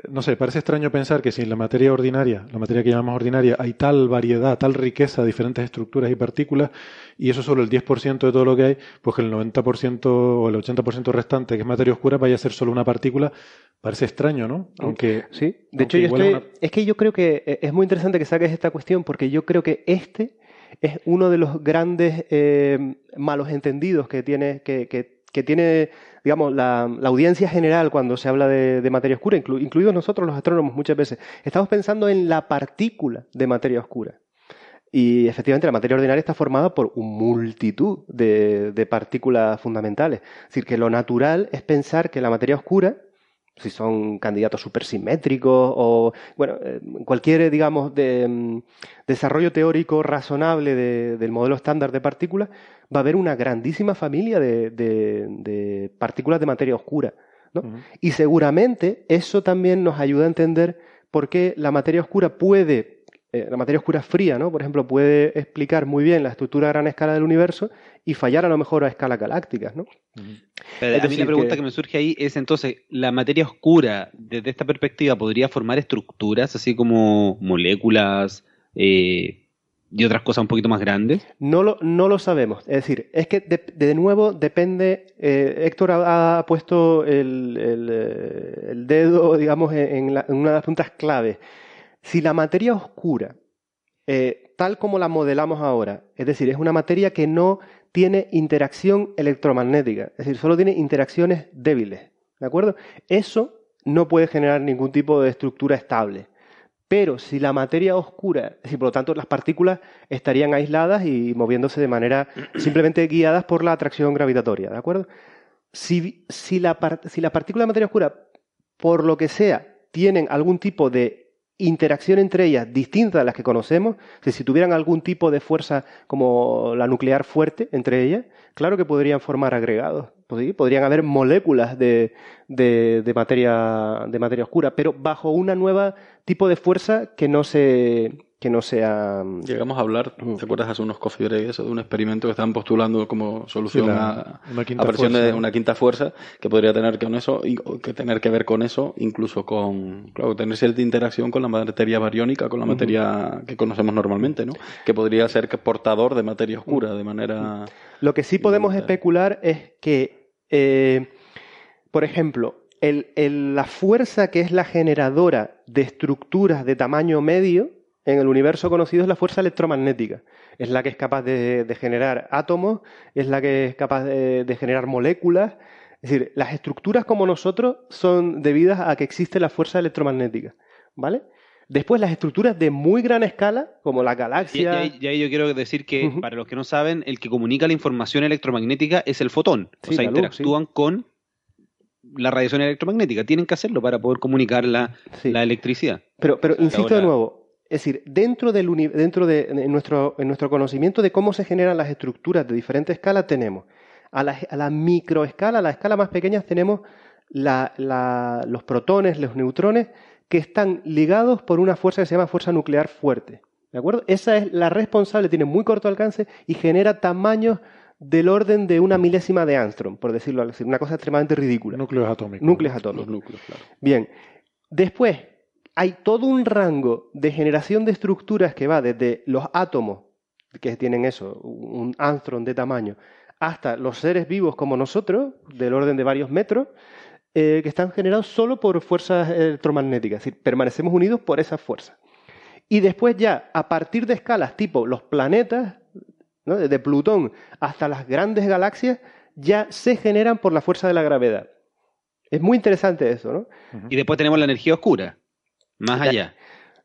no sé, parece extraño pensar que si en la materia ordinaria, la materia que llamamos ordinaria, hay tal variedad, tal riqueza de diferentes estructuras y partículas, y eso solo el 10% de todo lo que hay, pues que el 90% o el 80% restante, que es materia oscura, vaya a ser solo una partícula, parece extraño, ¿no? Aunque. Sí, de hecho, yo estoy, es que yo creo que eh, es muy interesante que saques esta cuestión, porque yo creo que este es uno de los grandes eh, malos entendidos que tiene, que, que, que tiene digamos, la, audiencia general cuando se habla de, materia oscura, incluidos nosotros los astrónomos muchas veces, estamos pensando en la partícula de materia oscura. Y efectivamente la materia ordinaria está formada por un multitud de, de partículas fundamentales. Es decir, que lo natural es pensar que la materia oscura si son candidatos supersimétricos o, bueno, eh, cualquier, digamos, de, mm, desarrollo teórico razonable del modelo estándar de partículas, va a haber una grandísima familia de, partículas de materia oscura. ¿no? Y seguramente eso también nos ayuda a entender por qué la materia oscura puede eh, la materia oscura fría, ¿no? Por ejemplo, puede explicar muy bien la estructura a gran escala del universo y fallar a lo mejor a escala galácticas, ¿no? a mí la pregunta que... me surge ahí es entonces, ¿la materia oscura desde esta perspectiva podría formar estructuras así como moléculas eh, y otras cosas un poquito más grandes? No lo, no lo sabemos. Es decir, es que de, nuevo depende, eh, Héctor ha, puesto el, dedo, digamos, en, en una de las puntas claves si la materia oscura, eh, tal como la modelamos ahora, es decir, es una materia que no tiene interacción electromagnética, es decir, solo tiene interacciones débiles, ¿de acuerdo? Eso no puede generar ningún tipo de estructura estable. Pero si la materia oscura, es decir, por lo tanto las partículas estarían aisladas y moviéndose de manera simplemente guiadas por la atracción gravitatoria, ¿de acuerdo? Si, si, la, si la partícula de materia oscura, por lo que sea, tienen algún tipo de interacción entre ellas distinta a las que conocemos, si tuvieran algún tipo de fuerza como la nuclear fuerte entre ellas, claro que podrían formar agregados. Podrían haber moléculas de, de, materia, de materia oscura, pero bajo una nueva tipo de fuerza que no se, que no sea... Mm, Llegamos a hablar. ¿te acuerdas hace unos coffee breaks de un experimento que estaban postulando como solución a, una quinta presión de una quinta fuerza que podría tener que con eso, que tener que ver con eso, incluso con, claro, tener cierta interacción con la materia bariónica, con la materia que conocemos normalmente, ¿no? Que podría ser portador de materia oscura de manera... Lo que sí podemos especular es que, eh, por ejemplo, el, la fuerza que es la generadora de estructuras de tamaño medio, en el universo conocido es la fuerza electromagnética. Es la que es capaz de, generar átomos, es la que es capaz de, generar moléculas. Es decir, las estructuras como nosotros son debidas a que existe la fuerza electromagnética. ¿Vale? Después las estructuras de muy gran escala, como la galaxia. Y, ahí yo quiero decir que, para los que no saben, el que comunica la información electromagnética es el fotón. o sea, interactúan con la radiación electromagnética. Tienen que hacerlo para poder comunicar la, la electricidad. Pero, pero insisto de nuevo, es decir, dentro, del dentro de nuestro, en nuestro conocimiento de cómo se generan las estructuras de diferentes escalas, tenemos a la, a la microescala, a la escala más pequeña, tenemos los protones, los neutrones, que están ligados por una fuerza que se llama fuerza nuclear fuerte. ¿De acuerdo? Esa es la responsable, tiene muy corto alcance y genera tamaños del orden de una milésima de Armstrong, por decirlo así, una cosa extremadamente ridícula. Núcleos atómicos. Núcleos atómicos. Los núcleos, claro. Bien. Después, hay todo un rango de generación de estructuras que va desde los átomos, que tienen eso, un Armstrong de tamaño, hasta los seres vivos como nosotros, del orden de varios metros, eh, que están generados solo por fuerzas electromagnéticas, es decir, permanecemos unidos por esas fuerzas. Y después ya, a partir de escalas tipo los planetas, ¿no? desde Plutón hasta las grandes galaxias, ya se generan por la fuerza de la gravedad. Es muy interesante eso, ¿no? Y después tenemos la energía oscura. Más allá.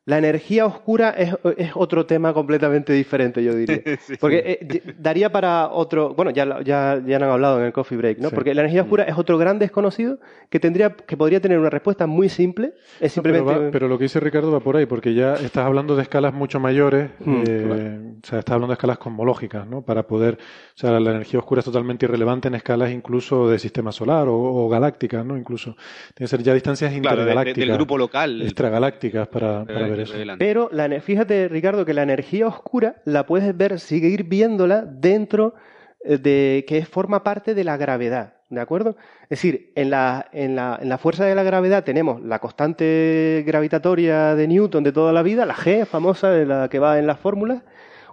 La energía oscura es, otro tema completamente diferente, yo diría. Porque eh, daría para otro. Bueno, ya, ya, ya han hablado en el coffee break, ¿no? Porque la energía oscura es otro gran desconocido que tendría que podría tener una respuesta muy simple. Es simplemente... pero, lo que dice Ricardo va por ahí, porque ya estás hablando de escalas mucho mayores. Mm, eh, o sea, estás hablando de escalas cosmológicas, ¿no? Para poder. O sea, la energía oscura es totalmente irrelevante en escalas incluso de sistema solar o, galácticas, ¿no? Incluso. Tiene que ser ya distancias intergalácticas. del grupo local. Extragalácticas para, para ver eso. Pero la, fíjate, Ricardo, que la energía oscura la puedes ver, seguir viéndola dentro eh, de que forma parte de la gravedad. ¿De acuerdo? Es decir, en la, en, la, en la fuerza de la gravedad tenemos la constante gravitatoria de Newton de toda la vida, la G famosa de la que va en las fórmulas,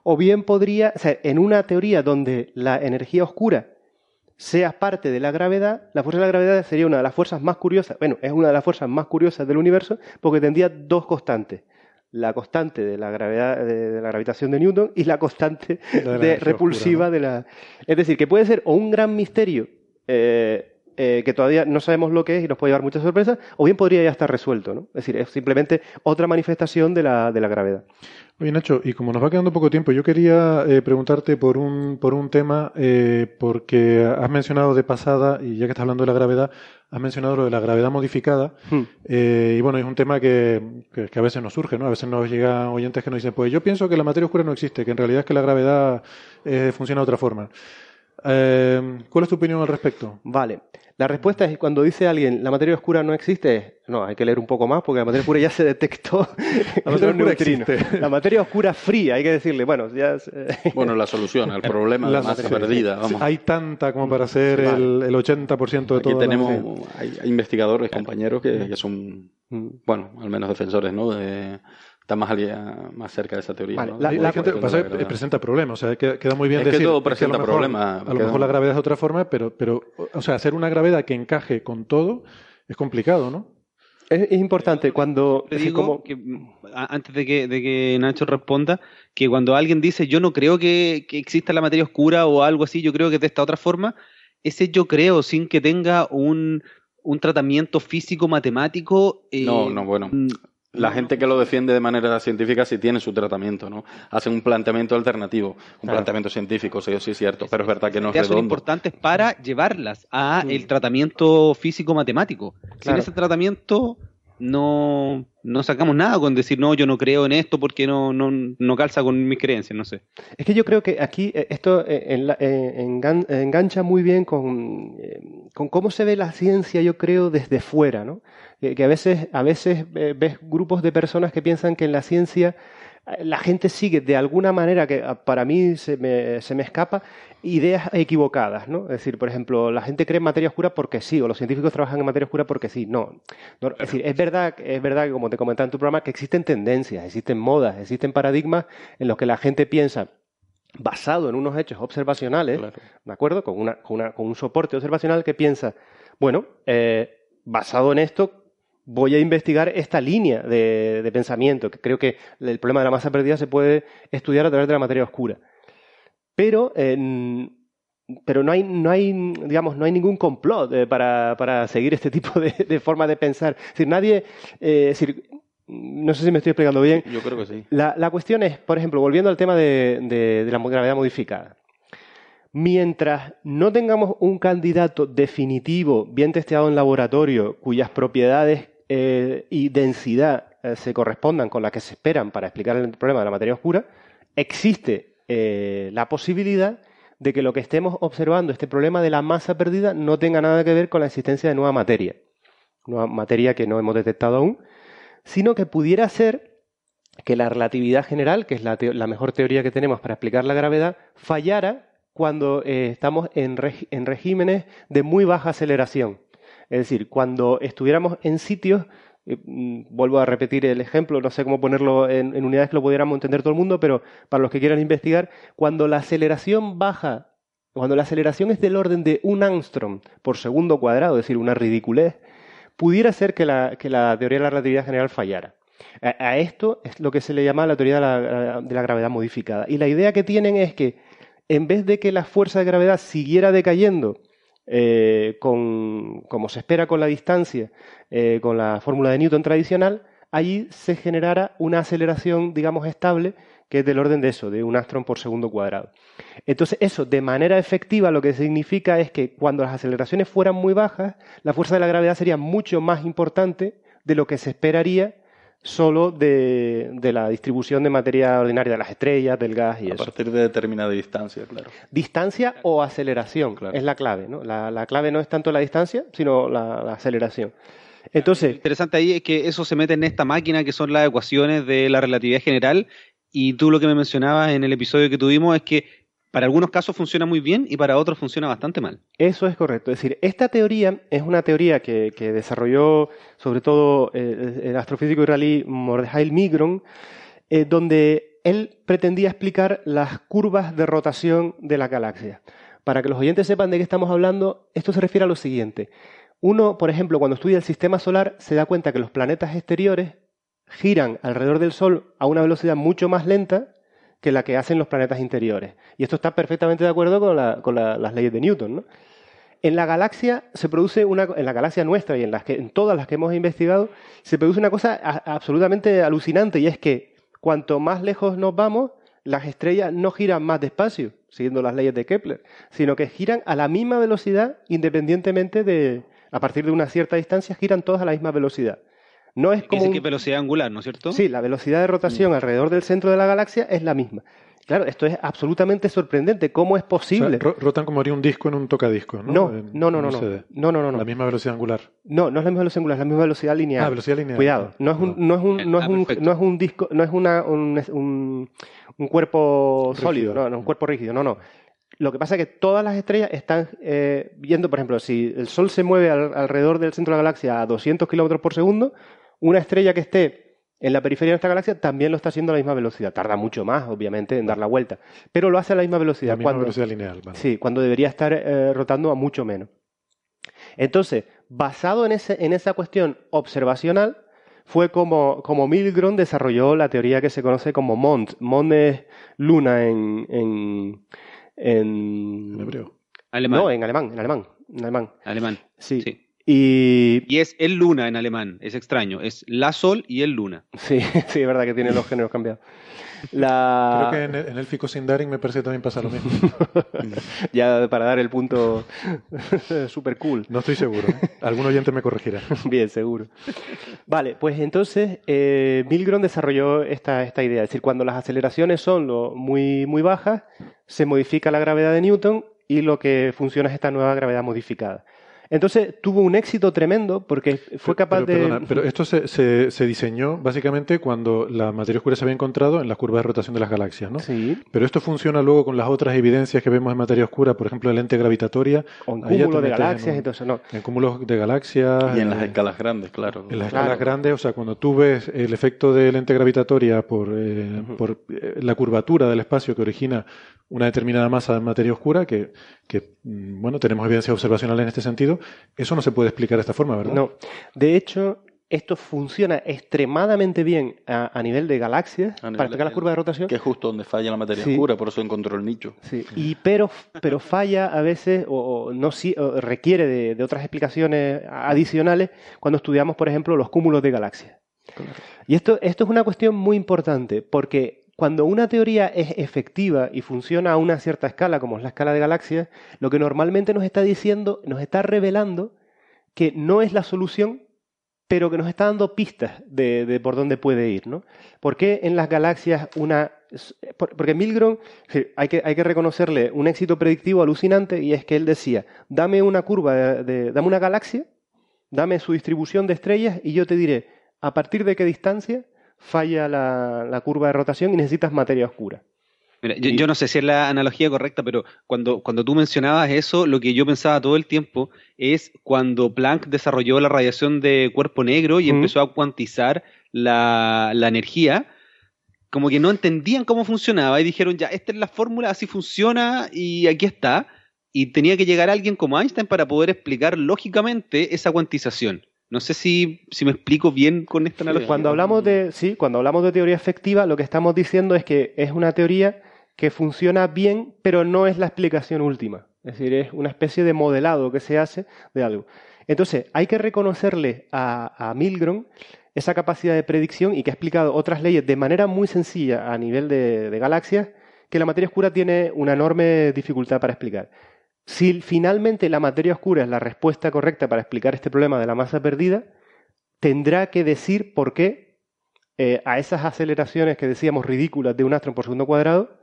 o bien podría, o sea, en una teoría donde la energía oscura sea parte de la gravedad, la fuerza de la gravedad sería una de las fuerzas más curiosas, bueno, es una de las fuerzas más curiosas del universo porque tendría dos constantes la constante de la gravedad de, la gravitación de Newton y la constante de, repulsiva de la es decir que puede ser o un gran misterio eh, eh, que todavía no sabemos lo que es y nos puede llevar muchas sorpresas o bien podría ya estar resuelto ¿no? es decir es simplemente otra manifestación de la, de la gravedad Oye, Nacho, y como nos va quedando poco tiempo, yo quería eh, preguntarte por un, por un tema, eh, porque has mencionado de pasada, y ya que estás hablando de la gravedad, has mencionado lo de la gravedad modificada, hmm. eh, y bueno, es un tema que, que, a veces nos surge, ¿no? A veces nos llegan oyentes que nos dicen, pues yo pienso que la materia oscura no existe, que en realidad es que la gravedad funciona de otra forma. ¿Cuál es tu opinión al respecto? Vale. La respuesta es cuando dice alguien la materia oscura no existe, no, hay que leer un poco más porque la materia oscura ya se detectó. La materia oscura existe. La materia oscura fría, hay que decirle, bueno, ya. Bueno, la solución al problema de la masa perdida. Hay tanta como para ser el, el 80% de todo. Aquí tenemos, hay, investigadores, compañeros que, que, son, mm. bueno, al menos defensores, ¿no? De, está más, más cerca de esa teoría. La, gente presenta problemas, o sea, queda, muy bien es decir que todo presenta problemas. A lo mejor la gravedad es de otra forma, pero, pero, o sea, hacer una gravedad que encaje con todo es complicado, ¿no? Es, importante cuando... Te digo que, antes de que, de que Nacho responda, que cuando alguien dice yo no creo que, exista la materia oscura o algo así, yo creo que de esta otra forma, ese yo creo sin que tenga un, un tratamiento físico matemático. Eh, no, no, bueno. La gente que lo defiende de manera científica sí tiene su tratamiento, ¿no? Hace un planteamiento alternativo, un planteamiento científico, sí, sí es cierto, pero es verdad que no es redondo. son importantes para llevarlas a el tratamiento físico-matemático. Sin ese tratamiento no, no sacamos nada con decir, no, yo no creo en esto porque no, no, no calza con mis creencias, no sé. Es que yo creo que aquí eh, esto eh, eh, engancha muy bien con, con cómo se ve la ciencia, yo creo, desde fuera, ¿no? Que, a veces, a veces ves grupos de personas que piensan que en la ciencia la gente sigue de alguna manera que ah, para mí se me, se me escapa ideas equivocadas, ¿no? Es decir, por ejemplo, la gente cree en materia oscura porque sí, o los científicos trabajan en materia oscura porque sí. No, es decir, es verdad, es verdad que como te comentaba en tu programa, que existen tendencias, existen modas, existen paradigmas en los que la gente piensa basado en unos hechos observacionales, ¿de acuerdo? Con, una, con, una, con, un soporte observacional que piensa, bueno, eh, basado en esto, voy a investigar esta línea de, pensamiento, que creo que el problema de la masa perdida se puede estudiar a través de la materia oscura. Pero, pero no hay, no hay, digamos, no hay ningún complot eh, para, seguir este tipo de, forma de pensar. Es decir, nadie, eh, no sé si me estoy explicando bien. Yo creo que sí. La, cuestión es, por ejemplo, volviendo al tema de, de la gravedad modificada. Mientras no tengamos un candidato definitivo, bien testeado en laboratorio, cuyas propiedades eh, y densidad eh, se correspondan con las que se esperan para explicar el problema de la materia oscura, existe eh, la posibilidad de que lo que estemos observando, este problema de la masa perdida, no tenga nada que ver con la existencia de nueva materia, nueva materia que no hemos detectado aún, sino que pudiera ser que la relatividad general, que es la, mejor teoría que tenemos para explicar la gravedad, fallara cuando estamos en regímenes de muy baja aceleración. Es decir, cuando estuviéramos en sitios, eh, mm, vuelvo a repetir el ejemplo, no sé cómo ponerlo en, unidades que lo pudiéramos entender todo el mundo, pero para los que quieran investigar, cuando la aceleración baja, cuando la aceleración es del orden de un angstrom por segundo cuadrado, es decir, una ridiculez, pudiera ser que la, teoría de la relatividad general fallara. A, esto es lo que se le llama la teoría de la, de la gravedad modificada. Y la idea que tienen es que en vez de que la fuerza de gravedad siguiera decayendo, eh, con, como se espera con la distancia, eh, con la fórmula de Newton tradicional, allí se generara una aceleración, digamos, estable, que es del orden de eso, de un astron por segundo cuadrado. Entonces, eso, de manera efectiva, lo que significa es que cuando las aceleraciones fueran muy bajas, la fuerza de la gravedad sería mucho más importante de lo que se esperaría solo de, la distribución de materia ordinaria de las estrellas, del gas y eso. A partir de determinada distancia, claro. Distancia o aceleración es la clave, ¿no? La, clave no es tanto la distancia, sino la, aceleración. Entonces, Lo interesante ahí es que eso se mete en esta máquina que son las ecuaciones de la relatividad general y tú lo que me mencionabas en el episodio que tuvimos es que para algunos casos funciona muy bien y para otros funciona bastante mal. Eso es correcto. Es decir, esta teoría es una teoría que, desarrolló sobre todo eh, el astrofísico israelí Mordechai Migron, eh, donde él pretendía explicar las curvas de rotación de la galaxia. Para que los oyentes sepan de qué estamos hablando, esto se refiere a lo siguiente. Uno, por ejemplo, cuando estudia el sistema solar, se da cuenta que los planetas exteriores giran alrededor del Sol a una velocidad mucho más lenta que la que hacen los planetas interiores. Y esto está perfectamente de acuerdo con, las leyes de Newton. ¿no? En la galaxia se produce una, en la galaxia nuestra y en, todas las que hemos investigado, se produce una cosa absolutamente alucinante y es que cuanto más lejos nos vamos, las estrellas no giran más despacio, siguiendo las leyes de Kepler, sino que giran a la misma velocidad independientemente de, a partir de una cierta distancia, giran todas a la misma velocidad. No es como. que velocidad angular, ¿no es cierto? Sí, la velocidad de rotación mm. alrededor del centro de la galaxia es la misma. Claro, esto es absolutamente sorprendente. ¿Cómo es posible? rotan como haría un disco en un tocadisco, ¿no? No, no, no, no, no, no, no, La misma velocidad angular. No, no es la misma velocidad angular, es la misma velocidad lineal. Ah, velocidad lineal. Cuidado, no es un, no es un, no es un, no es un disco, no es una, un, un, cuerpo sólido, no, no, un cuerpo rígido, no, no. Lo que pasa es que todas las estrellas están eh, viendo, por ejemplo, si el Sol se mueve alrededor del centro de la galaxia a 200 kilómetros por segundo, una estrella que esté en la periferia de nuestra galaxia también lo está haciendo a la misma velocidad. Tarda mucho más, obviamente, en dar la vuelta, pero lo hace a la misma velocidad. La misma velocidad lineal. Sí, cuando debería estar eh, rotando a mucho menos. Entonces, basado en, ese, en esa cuestión observacional, fue como, como Milgrom desarrolló la teoría que se conoce como MOND. MOND es luna en... en, en... hebreo. Alemán. No, en alemán, en alemán. En alemán. Alemán. Sí. sí. Y... y es el luna en alemán, es extraño, es la sol y el luna. Sí, sí, es verdad que tiene los géneros cambiados. La... Creo que en el, en el Fico Sindarin me parece que también pasa lo mismo. ya para dar el punto super cool. No estoy seguro. ¿eh? Algún oyente me corregirá. Bien, seguro. Vale, pues entonces eh, Milgrom desarrolló esta, esta idea. Es decir, cuando las aceleraciones son lo, muy, muy bajas, se modifica la gravedad de Newton y lo que funciona es esta nueva gravedad modificada. Entonces tuvo un éxito tremendo porque fue capaz de... pero esto se, se, diseñó básicamente cuando la materia oscura se había encontrado en las curvas de rotación de las galaxias, ¿no? Sí. Pero esto funciona luego con las otras evidencias que vemos en materia oscura, por ejemplo, la lente gravitatoria. O en cúmulos de galaxias, entonces no. En cúmulos de galaxias. Y en las escalas grandes, claro. En las escalas grandes, o sea, cuando tú ves el efecto de lente gravitatoria por, eh, por eh, la curvatura del espacio que origina una determinada masa de materia oscura, que, que, mm, bueno, tenemos evidencia observacional en este sentido, eso no se puede explicar de esta forma, ¿verdad? No. De hecho, esto funciona extremadamente bien a, nivel de galaxias para explicar las curvas de rotación. Que es justo donde falla la materia oscura, por eso encontró el nicho. Sí, y pero, pero falla a veces o, no requiere de, otras explicaciones adicionales cuando estudiamos, por ejemplo, los cúmulos de galaxias. Y esto, esto es una cuestión muy importante porque cuando una teoría es efectiva y funciona a una cierta escala, como es la escala de galaxias, lo que normalmente nos está diciendo, nos está revelando que no es la solución, pero que nos está dando pistas de, por dónde puede ir. ¿no? ¿Por qué en las galaxias una... Porque Milgrom, hay que, hay que reconocerle un éxito predictivo alucinante y es que él decía, dame una curva, de, dame una galaxia, dame su distribución de estrellas y yo te diré a partir de qué distancia falla la, curva de rotación y necesitas materia oscura. yo, no sé si es la analogía correcta, pero cuando, cuando tú mencionabas eso, lo que yo pensaba todo el tiempo es cuando Planck desarrolló la radiación de cuerpo negro y empezó a cuantizar la, la, energía, como que no entendían cómo funcionaba y dijeron, ya, esta es la fórmula, así funciona y aquí está. Y tenía que llegar alguien como Einstein para poder explicar lógicamente esa cuantización. No sé si, si me explico bien con esta analogía. Cuando hablamos de, sí, cuando hablamos de teoría efectiva, lo que estamos diciendo es que es una teoría que funciona bien, pero no es la explicación última. Es decir, es una especie de modelado que se hace de algo. Entonces, hay que reconocerle a, a Milgrom esa capacidad de predicción y que ha explicado otras leyes de manera muy sencilla a nivel de, de galaxias que la materia oscura tiene una enorme dificultad para explicar. Si finalmente la materia oscura es la respuesta correcta para explicar este problema de la masa perdida, tendrá que decir por qué eh, a esas aceleraciones que decíamos ridículas de un astro por segundo cuadrado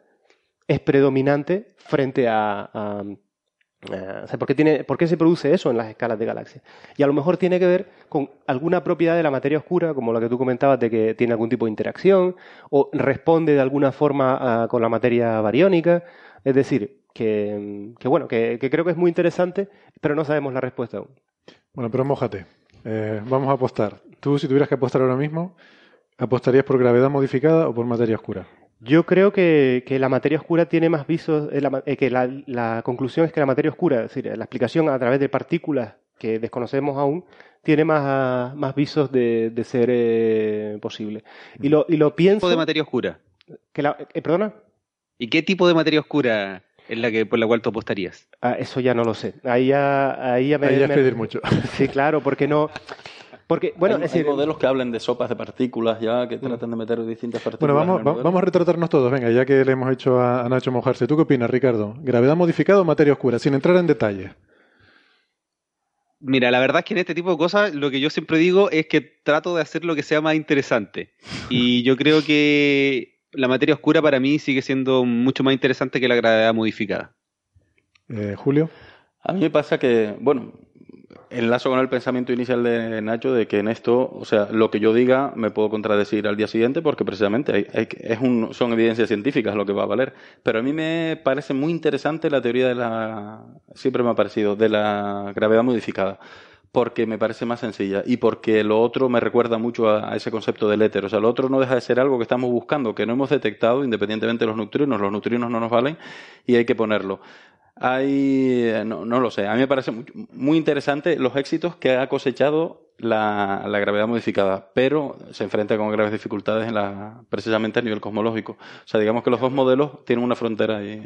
es predominante frente a... ¿por, qué tiene, ¿Por qué se produce eso en las escalas de galaxias? Y a lo mejor tiene que ver con alguna propiedad de la materia oscura, como la que tú comentabas de que tiene algún tipo de interacción, o responde de alguna forma con la materia bariónica. Es decir, que, bueno, que, creo que es muy interesante, pero no sabemos la respuesta aún. Bueno, pero mójate. Eh, vamos a apostar. Tú, si tuvieras que apostar ahora mismo, ¿apostarías por gravedad modificada o por materia oscura? Yo creo que, la materia oscura tiene más visos, eh, eh, que la, conclusión es que la materia oscura, es decir, la explicación a través de partículas que desconocemos aún, tiene más, más visos de, ser posible. Y lo, y lo pienso... ¿Qué tipo de materia oscura? Que la, ¿Perdona? ¿Y qué tipo de materia oscura es la que por la cual tú apostarías? Ah, eso ya no lo sé. Ahí ya, ahí ya me. Ahí ya es pedir mucho. Sí, claro, porque no. Porque, bueno, hay, es modelos que hablan de sopas de partículas ya, que tratan de meter distintas partículas. Bueno, vamos, vamos a retratarnos todos, venga, ya que le hemos hecho a, Nacho mojarse. ¿Tú qué opinas, Ricardo? ¿Gravedad modificada o materia oscura? Sin entrar en detalle. Mira, la verdad es que en este tipo de cosas lo que yo siempre digo es que trato de hacer lo que sea más interesante. Y yo creo que la materia oscura para mí sigue siendo mucho más interesante que la gravedad modificada. Eh, Julio. A mí me pasa que, bueno, enlazo con el pensamiento inicial de Nacho de que en esto, o sea, lo que yo diga me puedo contradecir al día siguiente porque precisamente es un, son evidencias científicas lo que va a valer. Pero a mí me parece muy interesante la teoría de la, siempre me ha parecido, de la gravedad modificada porque me parece más sencilla y porque lo otro me recuerda mucho a, ese concepto del éter. O sea, lo otro no deja de ser algo que estamos buscando, que no hemos detectado independientemente de los neutrinos. Los neutrinos no nos valen y hay que ponerlo. Hay, no, no lo sé, a mí me parece muy, interesante los éxitos que ha cosechado la, la, gravedad modificada, pero se enfrenta con graves dificultades en la, precisamente a nivel cosmológico. O sea, digamos que los dos modelos tienen una frontera ahí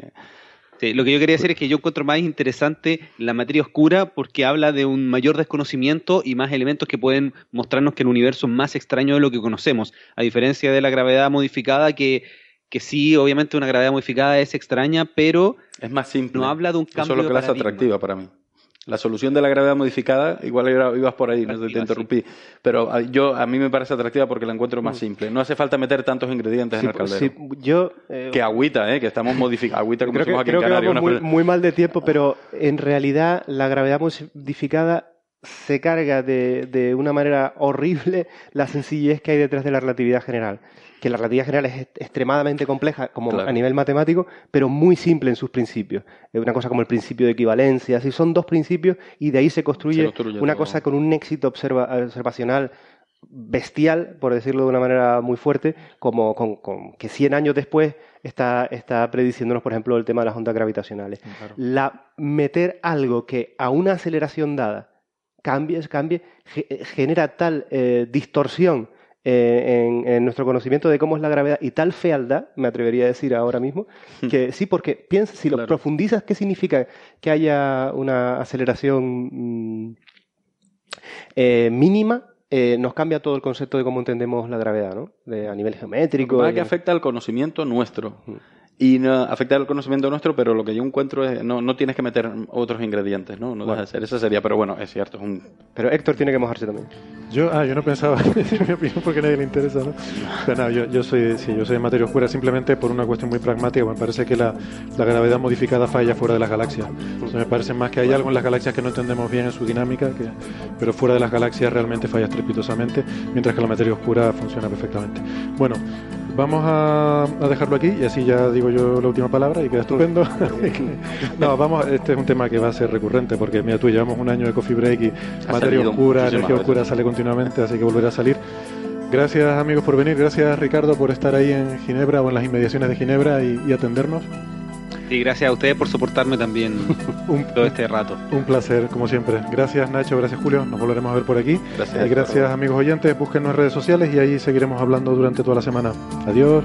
lo que yo quería decir es que yo encuentro más interesante la materia oscura porque habla de un mayor desconocimiento y más elementos que pueden mostrarnos que el universo es más extraño de lo que conocemos, a diferencia de la gravedad modificada que, que sí, obviamente una gravedad modificada es extraña, pero es más simple. No habla de un cambio Eso es lo que la hace atractiva para mí. La solución de la gravedad modificada, igual ibas por ahí, no te, interrumpí, pero a, yo a mí me parece atractiva porque la encuentro más mm. simple. No hace falta meter tantos ingredientes en el caldero. Sí, yo, eh, que agüita, ¿eh? que estamos modificando. Agüita como creo aquí creo en Que vamos muy, muy, mal de tiempo, pero en realidad la gravedad modificada se carga de, de una manera horrible la sencillez que hay detrás de la relatividad general que la relatividad general es extremadamente compleja como a nivel matemático, pero muy simple en sus principios. Es una cosa como el principio de equivalencia, así son dos principios y de ahí se construye, una cosa con un éxito observacional bestial, por decirlo de una manera muy fuerte, como con, que 100 años después está, está, prediciéndonos, por ejemplo, el tema de las ondas gravitacionales. La, meter algo que a una aceleración dada cambie, cambie genera tal eh, distorsión eh, en, nuestro conocimiento de cómo es la gravedad y tal fealdad, me atrevería a decir ahora mismo, hmm. que sí, porque piensa, si lo profundizas, ¿qué significa que haya una aceleración mm, eh, mínima? Eh, nos cambia todo el concepto de cómo entendemos la gravedad, ¿no? De, a nivel geométrico. que afecta al conocimiento nuestro. Y no afectar el conocimiento nuestro, pero lo que yo encuentro es no, no tienes que meter otros ingredientes, ¿no? No bueno. Eso sería, pero bueno, es cierto. Es un... Pero Héctor tiene que mojarse también. Yo, ah, yo no pensaba decir mi opinión porque a nadie le interesa, ¿no? Pero no, yo, yo, soy, sí, yo soy de materia oscura simplemente por una cuestión muy pragmática. Me parece que la, la gravedad modificada falla fuera de las galaxias. me parece más que hay algo en las galaxias que no entendemos bien en su dinámica, que, pero fuera de las galaxias realmente falla estrepitosamente, mientras que la materia oscura funciona perfectamente. Bueno, Vamos a, dejarlo aquí y así ya digo yo la última palabra y queda estupendo. no, vamos, este es un tema que va a ser recurrente porque mira tú llevamos un año de coffee break y materia oscura, energía oscura sale continuamente, así que volverá a salir. Gracias amigos por venir, gracias Ricardo por estar ahí en Ginebra o en las inmediaciones de Ginebra y atendernos. Y gracias a ustedes por soportarme también todo este rato. Un placer, como siempre. Gracias Nacho, gracias Julio, nos volveremos a ver por aquí. Gracias. Y gracias amigos oyentes, búsquenos en redes sociales y ahí seguiremos hablando durante toda la semana. Adiós.